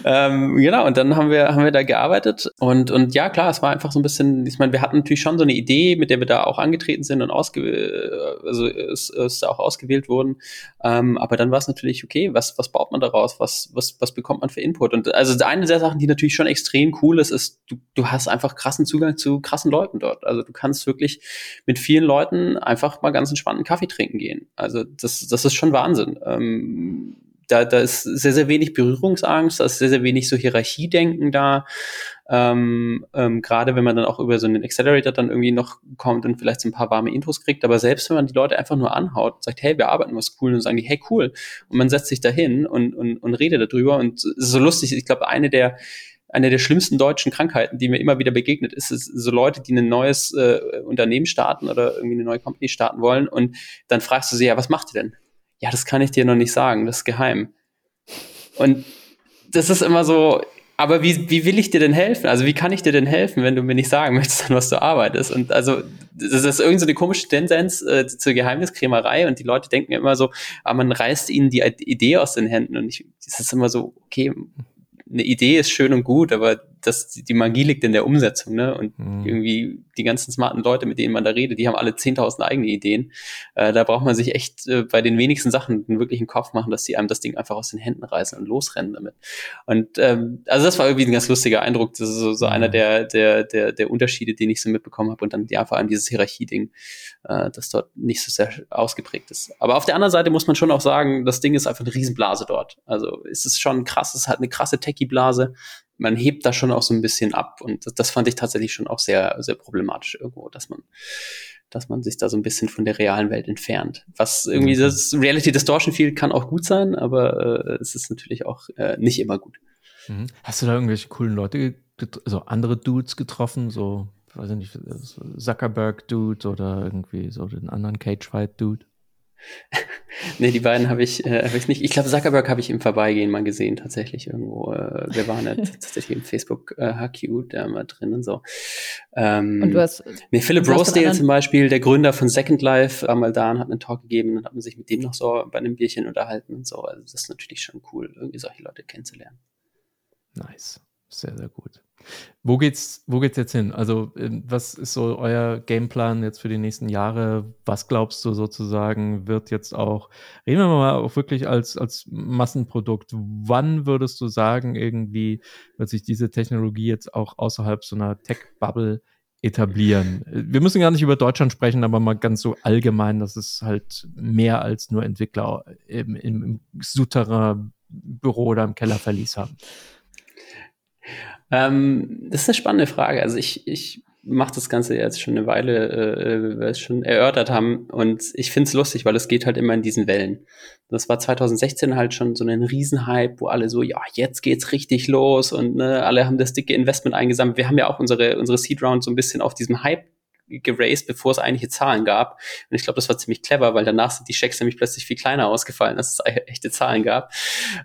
ähm, genau, und dann haben wir, haben wir da gearbeitet und, und ja, klar, es war einfach so ein bisschen, ich meine, wir hatten natürlich schon so eine Idee, mit der wir da auch angetreten sind und ausge also es, es auch ausgewählt wurden. Ähm, aber dann war es natürlich, okay, was, was baut man daraus? Was, was, was bekommt man für Input? Und also eine der Sachen, die natürlich schon extrem cool ist, ist, du, du hast einfach krassen Zugang zu krassen Leuten dort. Also du kannst wirklich mit vielen Leuten einfach mal ganz entspannten Kaffee trinken gehen. Also das, das ist schon Wahnsinn. Ähm, da, da ist sehr, sehr wenig Berührungsangst, da ist sehr, sehr wenig so Hierarchiedenken da. Ähm, ähm, Gerade wenn man dann auch über so einen Accelerator dann irgendwie noch kommt und vielleicht so ein paar warme Intros kriegt. Aber selbst wenn man die Leute einfach nur anhaut und sagt, hey, wir arbeiten was cool, und sagen die, hey, cool. Und man setzt sich dahin und, und, und redet darüber. Und es ist so lustig, ich glaube, eine der eine der schlimmsten deutschen Krankheiten, die mir immer wieder begegnet, ist, ist so Leute, die ein neues äh, Unternehmen starten oder irgendwie eine neue Company starten wollen und dann fragst du sie, ja, was macht ihr denn? ja, das kann ich dir noch nicht sagen, das ist geheim. Und das ist immer so, aber wie, wie will ich dir denn helfen? Also wie kann ich dir denn helfen, wenn du mir nicht sagen möchtest, an was du arbeitest? Und also das ist irgendwie so eine komische Tendenz äh, zur Geheimniskrämerei und die Leute denken immer so, ah, man reißt ihnen die Idee aus den Händen und ich, das ist immer so, okay, eine Idee ist schön und gut, aber das, die Magie liegt in der Umsetzung, ne? Und mhm. irgendwie die ganzen smarten Leute, mit denen man da redet, die haben alle 10.000 eigene Ideen. Äh, da braucht man sich echt äh, bei den wenigsten Sachen einen wirklichen Kopf machen, dass die einem das Ding einfach aus den Händen reißen und losrennen damit. Und ähm, also das war irgendwie ein ganz lustiger Eindruck. Das ist so, so mhm. einer der, der, der, der Unterschiede, den ich so mitbekommen habe. Und dann ja vor allem dieses Hierarchie-Ding, äh, das dort nicht so sehr ausgeprägt ist. Aber auf der anderen Seite muss man schon auch sagen, das Ding ist einfach eine Riesenblase dort. Also es ist schon krass, es ist halt eine krasse Techie-Blase man hebt da schon auch so ein bisschen ab. Und das, das fand ich tatsächlich schon auch sehr, sehr problematisch irgendwo, dass man, dass man sich da so ein bisschen von der realen Welt entfernt. Was irgendwie mhm. das Reality Distortion Field kann auch gut sein, aber äh, es ist natürlich auch äh, nicht immer gut. Mhm. Hast du da irgendwelche coolen Leute, also andere Dudes getroffen, so, weiß ich nicht, Zuckerberg-Dude oder irgendwie so den anderen Cage-Fight-Dude? nee, die beiden habe ich, äh, hab ich nicht. Ich glaube, Zuckerberg habe ich im Vorbeigehen mal gesehen, tatsächlich irgendwo. Äh, wir waren ja tatsächlich im Facebook äh, HQ da mal drin und so. Ähm, und du hast. Nee, Philip Rosedale zum Beispiel, der Gründer von Second Life, war mal da und hat einen Talk gegeben und hat man sich mit dem noch so bei einem Bierchen unterhalten und so. Also das ist natürlich schon cool, irgendwie solche Leute kennenzulernen. Nice. Sehr, sehr gut. Wo geht's, wo geht's jetzt hin? Also, ähm, was ist so euer Gameplan jetzt für die nächsten Jahre? Was glaubst du sozusagen wird jetzt auch, reden wir mal auch wirklich als, als Massenprodukt. Wann würdest du sagen, irgendwie wird sich diese Technologie jetzt auch außerhalb so einer Tech-Bubble etablieren? Wir müssen gar nicht über Deutschland sprechen, aber mal ganz so allgemein, dass es halt mehr als nur Entwickler im, im, im Souterrain-Büro oder im Kellerverlies haben. Ähm, das ist eine spannende Frage. Also ich, ich mache das Ganze jetzt schon eine Weile, äh, wie wir es schon erörtert haben. Und ich finde es lustig, weil es geht halt immer in diesen Wellen. Das war 2016 halt schon so ein Riesenhype, wo alle so, ja, jetzt geht's richtig los und ne, alle haben das dicke Investment eingesammelt. Wir haben ja auch unsere, unsere Seed Round so ein bisschen auf diesem Hype geraced, bevor es eigentliche Zahlen gab. Und ich glaube, das war ziemlich clever, weil danach sind die Schecks nämlich plötzlich viel kleiner ausgefallen, als es echte Zahlen gab.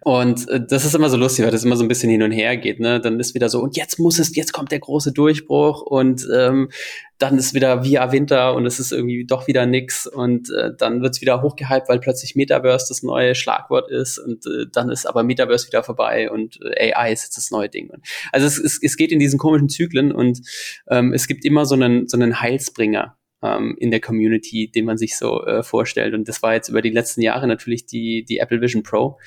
Und äh, das ist immer so lustig, weil das immer so ein bisschen hin und her geht. Ne? Dann ist wieder so, und jetzt muss es, jetzt kommt der große Durchbruch und ähm, dann ist wieder via Winter und es ist irgendwie doch wieder nix und äh, dann wird's wieder hochgehypt, weil plötzlich Metaverse das neue Schlagwort ist und äh, dann ist aber Metaverse wieder vorbei und äh, AI ist jetzt das neue Ding. Und, also es, es, es geht in diesen komischen Zyklen und ähm, es gibt immer so einen, so einen Heilsbringer ähm, in der Community, den man sich so äh, vorstellt. Und das war jetzt über die letzten Jahre natürlich die, die Apple Vision Pro.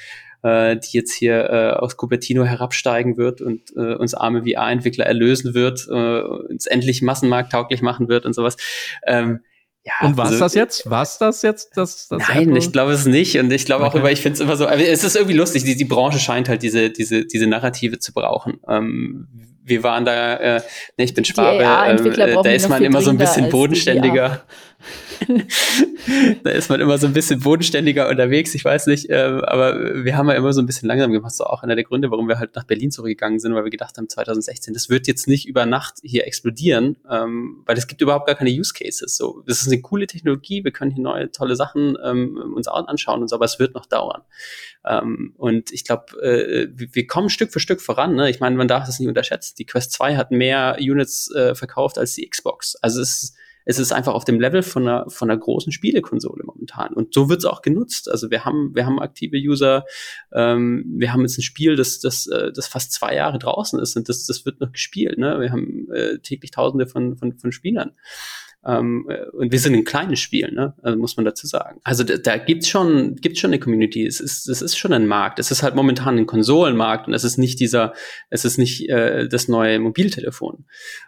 Äh, die jetzt hier äh, aus Cupertino herabsteigen wird und äh, uns arme VR-Entwickler erlösen wird, äh, uns endlich massenmarkttauglich machen wird und sowas. Ähm, ja, und was also, das jetzt? Was das jetzt? Das, das nein, Apple? ich glaube es nicht. Und ich glaube okay. auch über, ich finde es immer so, es ist irgendwie lustig, die, die Branche scheint halt diese, diese, diese Narrative zu brauchen. Ähm, wir waren da, äh, ne, ich bin Schwabe, ähm, da ist man immer so ein bisschen bodenständiger. da ist man immer so ein bisschen bodenständiger unterwegs, ich weiß nicht, äh, aber wir haben ja immer so ein bisschen langsam gemacht. So auch einer der Gründe, warum wir halt nach Berlin zurückgegangen sind, weil wir gedacht haben, 2016, das wird jetzt nicht über Nacht hier explodieren, ähm, weil es gibt überhaupt gar keine Use Cases. So, das ist eine coole Technologie, wir können hier neue tolle Sachen ähm, uns anschauen und so, aber es wird noch dauern. Ähm, und ich glaube, äh, wir kommen Stück für Stück voran. Ne? Ich meine, man darf das nicht unterschätzen. Die Quest 2 hat mehr Units äh, verkauft als die Xbox. Also es ist es ist einfach auf dem Level von einer, von einer großen Spielekonsole momentan. Und so wird es auch genutzt. Also wir haben, wir haben aktive User, ähm, wir haben jetzt ein Spiel, das, das, äh, das fast zwei Jahre draußen ist und das, das wird noch gespielt. Ne? Wir haben äh, täglich tausende von, von, von Spielern. Ähm, äh, und wir sind ein kleines Spiel, ne? also muss man dazu sagen. Also da, da gibt's schon, gibt's schon eine Community. Es ist, es ist schon ein Markt. Es ist halt momentan ein Konsolenmarkt und es ist nicht dieser, es ist nicht äh, das neue Mobiltelefon.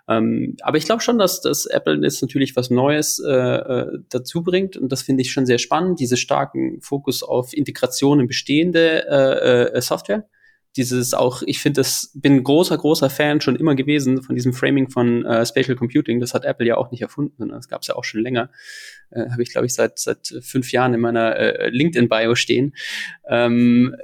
Ähm, aber ich glaube schon, dass, dass Apple jetzt natürlich was Neues äh, äh, dazu bringt und das finde ich schon sehr spannend. Diese starken Fokus auf Integration in bestehende äh, äh, Software dieses auch, ich finde das, bin großer, großer Fan schon immer gewesen von diesem Framing von äh, Spatial Computing. Das hat Apple ja auch nicht erfunden, das gab es ja auch schon länger. Äh, Habe ich, glaube ich, seit seit fünf Jahren in meiner äh, LinkedIn-Bio stehen. Ähm,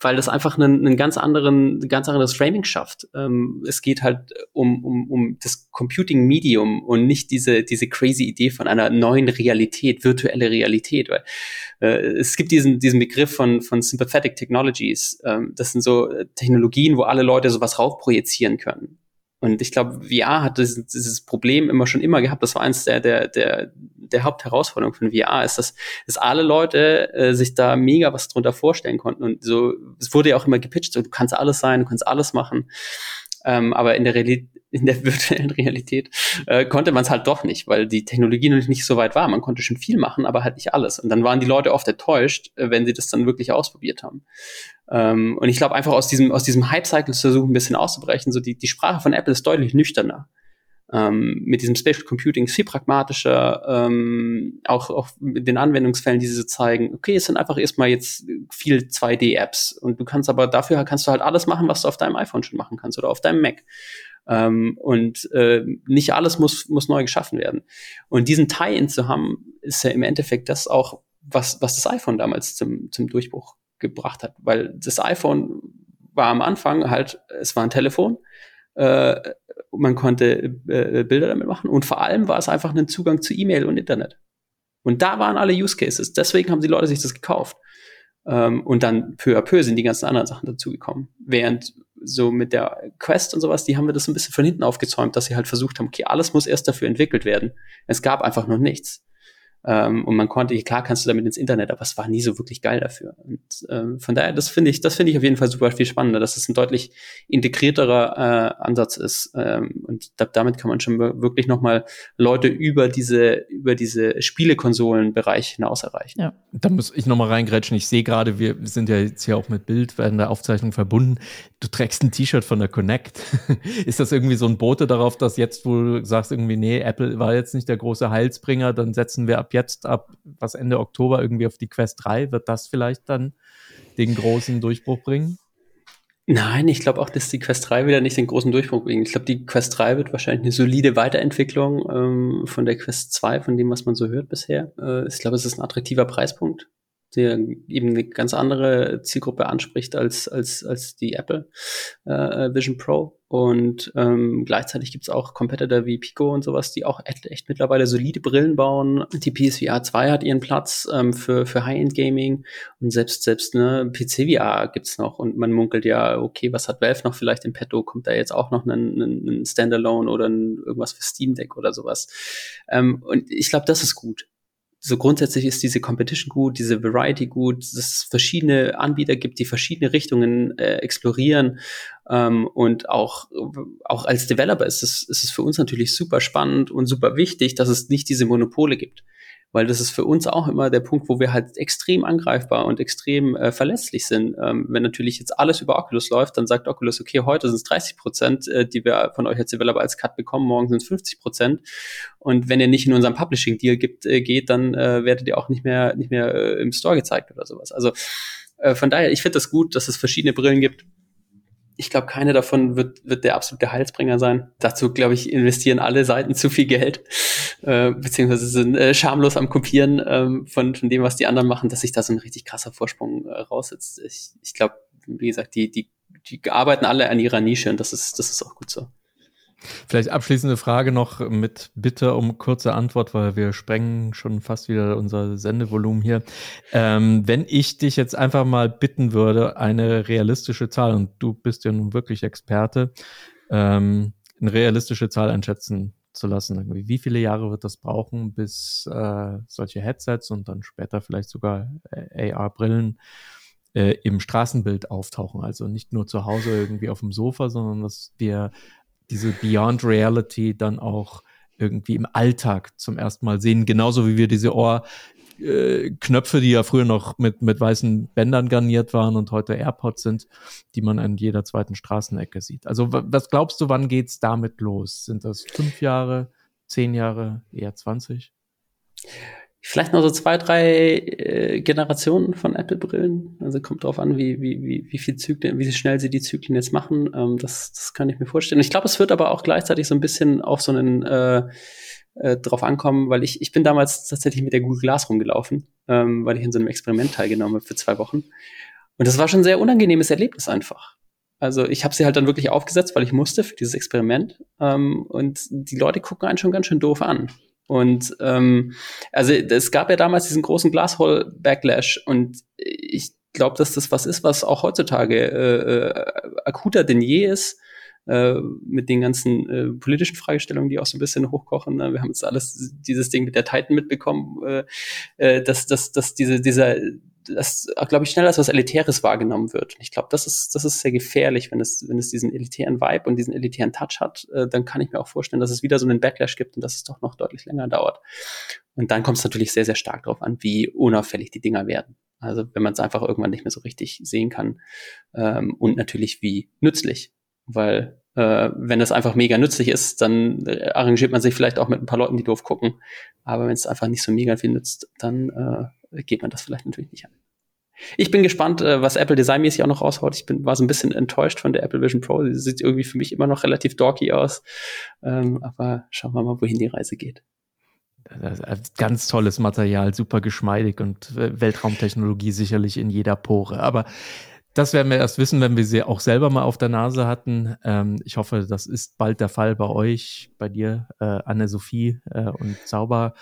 weil das einfach einen, einen ganz anderen, ganz anderes Framing schafft. Ähm, es geht halt um, um, um das Computing Medium und nicht diese, diese crazy Idee von einer neuen Realität, virtuelle Realität, weil äh, es gibt diesen, diesen Begriff von, von Sympathetic Technologies. Ähm, das sind so Technologien, wo alle Leute sowas raufprojizieren können. Und ich glaube, VR hat dieses, dieses Problem immer schon immer gehabt. Das war eins der, der, der, der Hauptherausforderungen von VR, ist, dass, dass alle Leute äh, sich da mega was drunter vorstellen konnten. Und so, es wurde ja auch immer gepitcht, so, du kannst alles sein, du kannst alles machen. Ähm, aber in der Realität, in der virtuellen Realität äh, konnte man es halt doch nicht, weil die Technologie noch nicht so weit war. Man konnte schon viel machen, aber halt nicht alles. Und dann waren die Leute oft enttäuscht, äh, wenn sie das dann wirklich ausprobiert haben. Ähm, und ich glaube, einfach aus diesem, aus diesem Hype-Cycle zu versuchen, ein bisschen auszubrechen, so die, die Sprache von Apple ist deutlich nüchterner. Ähm, mit diesem Spatial Computing viel pragmatischer, ähm, auch, auch mit den Anwendungsfällen, die sie zeigen, okay, es sind einfach erstmal jetzt viel 2D-Apps und du kannst aber dafür kannst du halt alles machen, was du auf deinem iPhone schon machen kannst oder auf deinem Mac. Ähm, und äh, nicht alles muss, muss neu geschaffen werden. Und diesen Tie-In zu haben, ist ja im Endeffekt das auch, was, was das iPhone damals zum, zum Durchbruch gebracht hat. Weil das iPhone war am Anfang halt, es war ein Telefon, äh, man konnte äh, Bilder damit machen und vor allem war es einfach ein Zugang zu E-Mail und Internet. Und da waren alle Use Cases. Deswegen haben die Leute sich das gekauft. Ähm, und dann peu à peu sind die ganzen anderen Sachen dazugekommen. Während so mit der Quest und sowas, die haben wir das ein bisschen von hinten aufgezäumt, dass sie halt versucht haben, okay, alles muss erst dafür entwickelt werden. Es gab einfach noch nichts. Ähm, und man konnte, klar kannst du damit ins Internet, aber es war nie so wirklich geil dafür. Und ähm, von daher, das finde ich, das finde ich auf jeden Fall super viel spannender, dass es ein deutlich integrierterer äh, Ansatz ist. Ähm, und da, damit kann man schon wirklich nochmal Leute über diese, über diese Spielekonsolenbereich hinaus erreichen. Ja, da muss ich nochmal reingrätschen. Ich sehe gerade, wir sind ja jetzt hier auch mit Bild während der Aufzeichnung verbunden. Du trägst ein T-Shirt von der Connect. ist das irgendwie so ein Bote darauf, dass jetzt, wo du sagst irgendwie, nee, Apple war jetzt nicht der große Heilsbringer, dann setzen wir ab jetzt ab was Ende Oktober irgendwie auf die Quest 3. Wird das vielleicht dann den großen Durchbruch bringen? Nein, ich glaube auch, dass die Quest 3 wieder nicht den großen Durchbruch bringt. Ich glaube, die Quest 3 wird wahrscheinlich eine solide Weiterentwicklung ähm, von der Quest 2, von dem, was man so hört bisher. Äh, ich glaube, es ist ein attraktiver Preispunkt der eben eine ganz andere Zielgruppe anspricht als, als, als die Apple äh, Vision Pro. Und ähm, gleichzeitig gibt's auch Competitor wie Pico und sowas, die auch echt, echt mittlerweile solide Brillen bauen. Die PSVR 2 hat ihren Platz ähm, für, für High-End-Gaming und selbst, selbst ne, PC-VR gibt's noch. Und man munkelt ja, okay, was hat Valve noch vielleicht im Petto? Kommt da jetzt auch noch ein, ein, ein Standalone oder ein, irgendwas für Steam Deck oder sowas? Ähm, und ich glaube, das ist gut so grundsätzlich ist diese Competition gut, diese Variety gut, dass es verschiedene Anbieter gibt, die verschiedene Richtungen äh, explorieren. Ähm, und auch, auch als Developer ist es, ist es für uns natürlich super spannend und super wichtig, dass es nicht diese Monopole gibt. Weil das ist für uns auch immer der Punkt, wo wir halt extrem angreifbar und extrem äh, verlässlich sind. Ähm, wenn natürlich jetzt alles über Oculus läuft, dann sagt Oculus, okay, heute sind es 30 Prozent, äh, die wir von euch als Developer als Cut bekommen, morgen sind es 50 Prozent. Und wenn ihr nicht in unseren Publishing-Deal äh, geht, dann äh, werdet ihr auch nicht mehr, nicht mehr äh, im Store gezeigt oder sowas. Also äh, von daher, ich finde das gut, dass es verschiedene Brillen gibt. Ich glaube, keine davon wird, wird der absolute Heilsbringer sein. Dazu, glaube ich, investieren alle Seiten zu viel Geld, äh, beziehungsweise sind äh, schamlos am Kopieren ähm, von, von dem, was die anderen machen, dass sich da so ein richtig krasser Vorsprung äh, raussetzt. Ich, ich glaube, wie gesagt, die, die, die arbeiten alle an ihrer Nische und das ist, das ist auch gut so. Vielleicht abschließende Frage noch mit Bitte um kurze Antwort, weil wir sprengen schon fast wieder unser Sendevolumen hier. Ähm, wenn ich dich jetzt einfach mal bitten würde, eine realistische Zahl, und du bist ja nun wirklich Experte, ähm, eine realistische Zahl einschätzen zu lassen. Wie viele Jahre wird das brauchen, bis äh, solche Headsets und dann später vielleicht sogar äh, AR-Brillen äh, im Straßenbild auftauchen? Also nicht nur zu Hause irgendwie auf dem Sofa, sondern dass wir diese Beyond Reality dann auch irgendwie im Alltag zum ersten Mal sehen, genauso wie wir diese Ohrknöpfe, äh, die ja früher noch mit, mit weißen Bändern garniert waren und heute AirPods sind, die man an jeder zweiten Straßenecke sieht. Also was glaubst du, wann geht's damit los? Sind das fünf Jahre, zehn Jahre, eher 20? Vielleicht noch so zwei, drei äh, Generationen von Apple-Brillen. Also kommt drauf an, wie, wie, wie, wie viel Zyklen, wie schnell sie die Zyklen jetzt machen. Ähm, das, das kann ich mir vorstellen. Ich glaube, es wird aber auch gleichzeitig so ein bisschen auf so einen äh, äh, drauf ankommen, weil ich, ich bin damals tatsächlich mit der Google Glass rumgelaufen, ähm, weil ich in so einem Experiment teilgenommen habe für zwei Wochen. Und das war schon ein sehr unangenehmes Erlebnis einfach. Also ich habe sie halt dann wirklich aufgesetzt, weil ich musste für dieses Experiment. Ähm, und die Leute gucken einen schon ganz schön doof an. Und ähm, also es gab ja damals diesen großen Glasshole-Backlash und ich glaube, dass das was ist, was auch heutzutage äh, äh, akuter denn je ist. Äh, mit den ganzen äh, politischen Fragestellungen, die auch so ein bisschen hochkochen. Ne? Wir haben jetzt alles dieses Ding mit der Titan mitbekommen, äh, äh, dass, dass, dass diese, dieser das, glaube ich, schnell als was Elitäres wahrgenommen wird. Und ich glaube, das ist, das ist sehr gefährlich, wenn es, wenn es diesen elitären Vibe und diesen elitären Touch hat, äh, dann kann ich mir auch vorstellen, dass es wieder so einen Backlash gibt und dass es doch noch deutlich länger dauert. Und dann kommt es natürlich sehr, sehr stark darauf an, wie unauffällig die Dinger werden. Also wenn man es einfach irgendwann nicht mehr so richtig sehen kann. Ähm, und natürlich wie nützlich. Weil äh, wenn das einfach mega nützlich ist, dann äh, arrangiert man sich vielleicht auch mit ein paar Leuten, die doof gucken. Aber wenn es einfach nicht so mega viel nützt, dann äh, geht man das vielleicht natürlich nicht an. Ich bin gespannt, äh, was Apple designmäßig auch noch raushaut. Ich bin, war so ein bisschen enttäuscht von der Apple Vision Pro. Sie sieht irgendwie für mich immer noch relativ dorky aus. Ähm, aber schauen wir mal, wohin die Reise geht. Ganz tolles Material, super geschmeidig und Weltraumtechnologie sicherlich in jeder Pore. Aber das werden wir erst wissen, wenn wir sie auch selber mal auf der Nase hatten. Ähm, ich hoffe, das ist bald der Fall bei euch, bei dir, äh, Anne-Sophie äh, und Zauber.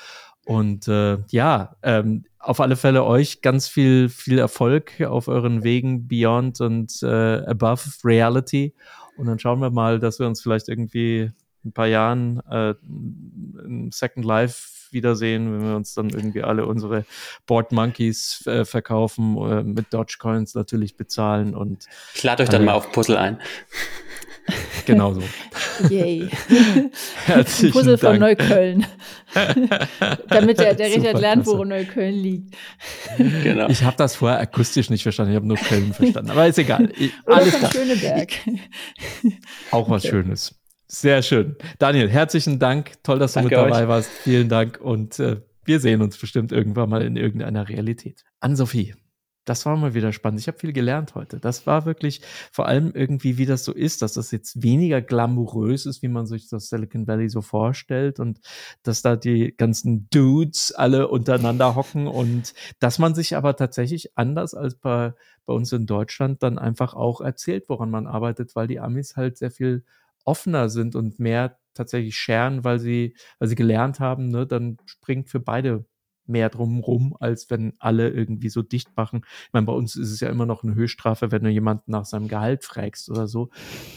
Und äh, ja, ähm, auf alle Fälle euch ganz viel, viel Erfolg auf euren Wegen Beyond und äh, Above Reality. Und dann schauen wir mal, dass wir uns vielleicht irgendwie ein paar Jahren äh, im Second Life wiedersehen, wenn wir uns dann irgendwie alle unsere Board Monkeys äh, verkaufen, äh, mit Dogecoins natürlich bezahlen und. Ich lade euch dann mal auf Puzzle ein. Genau so. Yay. Herzlichen Puzzle von Neukölln. Damit der, der Richard lernt, wo Neukölln liegt. Genau. Ich habe das vorher akustisch nicht verstanden. Ich habe nur Köln verstanden. Aber ist egal. Ich, alles von Schöneberg. Auch was okay. Schönes. Sehr schön. Daniel, herzlichen Dank. Toll, dass du Danke mit dabei euch. warst. Vielen Dank und äh, wir sehen uns bestimmt irgendwann mal in irgendeiner Realität. Ann-Sophie das war mal wieder spannend. Ich habe viel gelernt heute. Das war wirklich vor allem irgendwie, wie das so ist, dass das jetzt weniger glamourös ist, wie man sich das Silicon Valley so vorstellt und dass da die ganzen Dudes alle untereinander hocken und dass man sich aber tatsächlich anders als bei, bei uns in Deutschland dann einfach auch erzählt, woran man arbeitet, weil die Amis halt sehr viel offener sind und mehr tatsächlich scheren, weil sie, weil sie gelernt haben, ne, dann springt für beide mehr drumrum, als wenn alle irgendwie so dicht machen. Ich meine, bei uns ist es ja immer noch eine Höchststrafe, wenn du jemanden nach seinem Gehalt fragst oder so.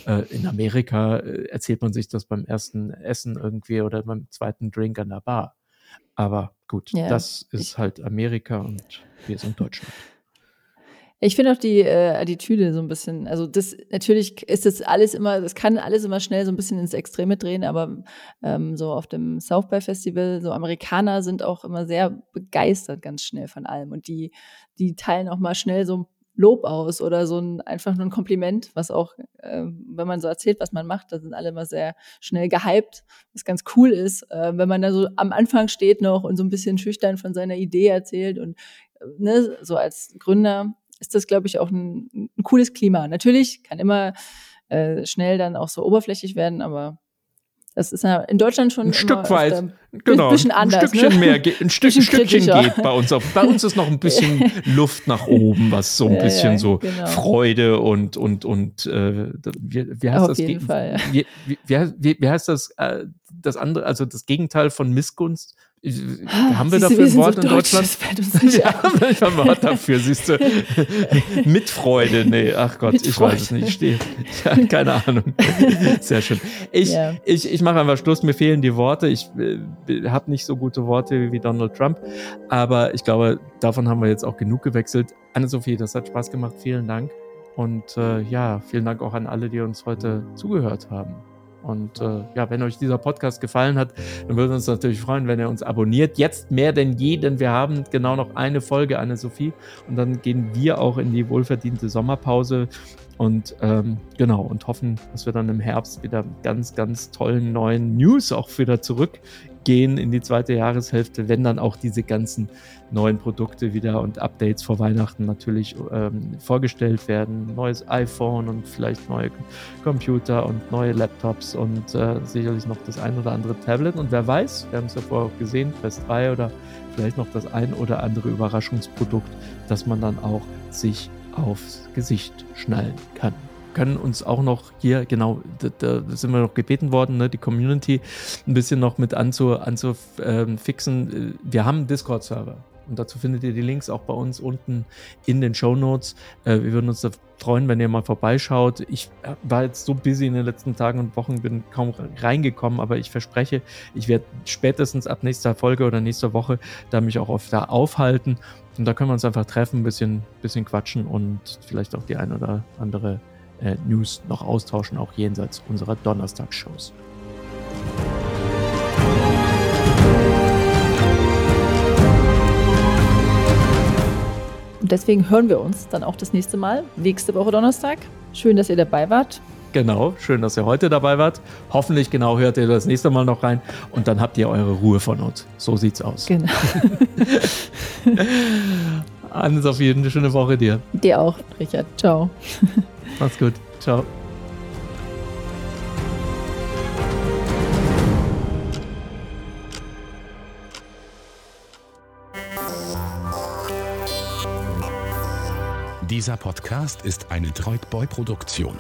Äh, in Amerika äh, erzählt man sich das beim ersten Essen irgendwie oder beim zweiten Drink an der Bar. Aber gut, ja, das ist halt Amerika und wir sind Deutschland. Ich finde auch die äh, Attitüde so ein bisschen, also das natürlich ist das alles immer, das kann alles immer schnell so ein bisschen ins Extreme drehen, aber ähm, so auf dem South by Festival, so Amerikaner sind auch immer sehr begeistert ganz schnell von allem und die, die teilen auch mal schnell so Lob aus oder so ein einfach nur ein Kompliment, was auch, äh, wenn man so erzählt, was man macht, da sind alle immer sehr schnell gehypt, was ganz cool ist, äh, wenn man da so am Anfang steht noch und so ein bisschen schüchtern von seiner Idee erzählt und äh, ne, so als Gründer ist das, glaube ich, auch ein, ein, cooles Klima. Natürlich kann immer äh, schnell dann auch so oberflächlich werden, aber das ist ja in Deutschland schon ein Stück weit, genau, bisschen anders, ein Stückchen ne? mehr, ein Stück, Stückchen geht bei uns. Auf, bei uns ist noch ein bisschen Luft nach oben, was so ein ja, bisschen ja, so genau. Freude und und und äh, wie, wie heißt Auf das? Jeden Fall, ja. wie, wie, wie, wie heißt das? Äh, das andere, also das Gegenteil von Missgunst? Haben wir dafür ein Wort so in Deutschland? ja, ich habe ein Wort dafür, siehst du. Mitfreude, nee, ach Gott, ich weiß es nicht. Stehe. Ja, keine Ahnung. Sehr schön. Ich, ja. ich, ich mache einfach Schluss, mir fehlen die Worte. Ich äh, habe nicht so gute Worte wie Donald Trump, aber ich glaube, davon haben wir jetzt auch genug gewechselt. Anne-Sophie, das hat Spaß gemacht. Vielen Dank. Und äh, ja, vielen Dank auch an alle, die uns heute zugehört haben. Und äh, ja, wenn euch dieser Podcast gefallen hat, dann würden wir uns natürlich freuen, wenn ihr uns abonniert. Jetzt mehr denn je, denn wir haben genau noch eine Folge, Anne-Sophie. Und dann gehen wir auch in die wohlverdiente Sommerpause. Und ähm, genau, und hoffen, dass wir dann im Herbst wieder ganz, ganz tollen neuen News auch wieder zurück gehen in die zweite Jahreshälfte, wenn dann auch diese ganzen neuen Produkte wieder und Updates vor Weihnachten natürlich ähm, vorgestellt werden. Neues iPhone und vielleicht neue Computer und neue Laptops und äh, sicherlich noch das ein oder andere Tablet. Und wer weiß, wir haben es ja vorher auch gesehen, Quest 3 oder vielleicht noch das ein oder andere Überraschungsprodukt, das man dann auch sich aufs Gesicht schnallen kann können uns auch noch hier, genau, da, da sind wir noch gebeten worden, ne, die Community ein bisschen noch mit anzufixen. Anzu, äh, wir haben einen Discord-Server. Und dazu findet ihr die Links auch bei uns unten in den Show Notes. Äh, wir würden uns da freuen, wenn ihr mal vorbeischaut. Ich äh, war jetzt so busy in den letzten Tagen und Wochen, bin kaum reingekommen, aber ich verspreche, ich werde spätestens ab nächster Folge oder nächster Woche da mich auch oft da aufhalten. Und da können wir uns einfach treffen, ein bisschen, bisschen quatschen und vielleicht auch die ein oder andere äh, News noch austauschen, auch jenseits unserer Donnerstagsshows. Und deswegen hören wir uns dann auch das nächste Mal, nächste Woche Donnerstag. Schön, dass ihr dabei wart. Genau, schön, dass ihr heute dabei wart. Hoffentlich genau hört ihr das nächste Mal noch rein und dann habt ihr eure Ruhe von uns. So sieht's aus. Genau. Alles auf jeden Fall eine schöne Woche dir. Dir auch, Richard. Ciao. Mach's gut. Ciao. Dieser Podcast ist eine Droidboy-Produktion.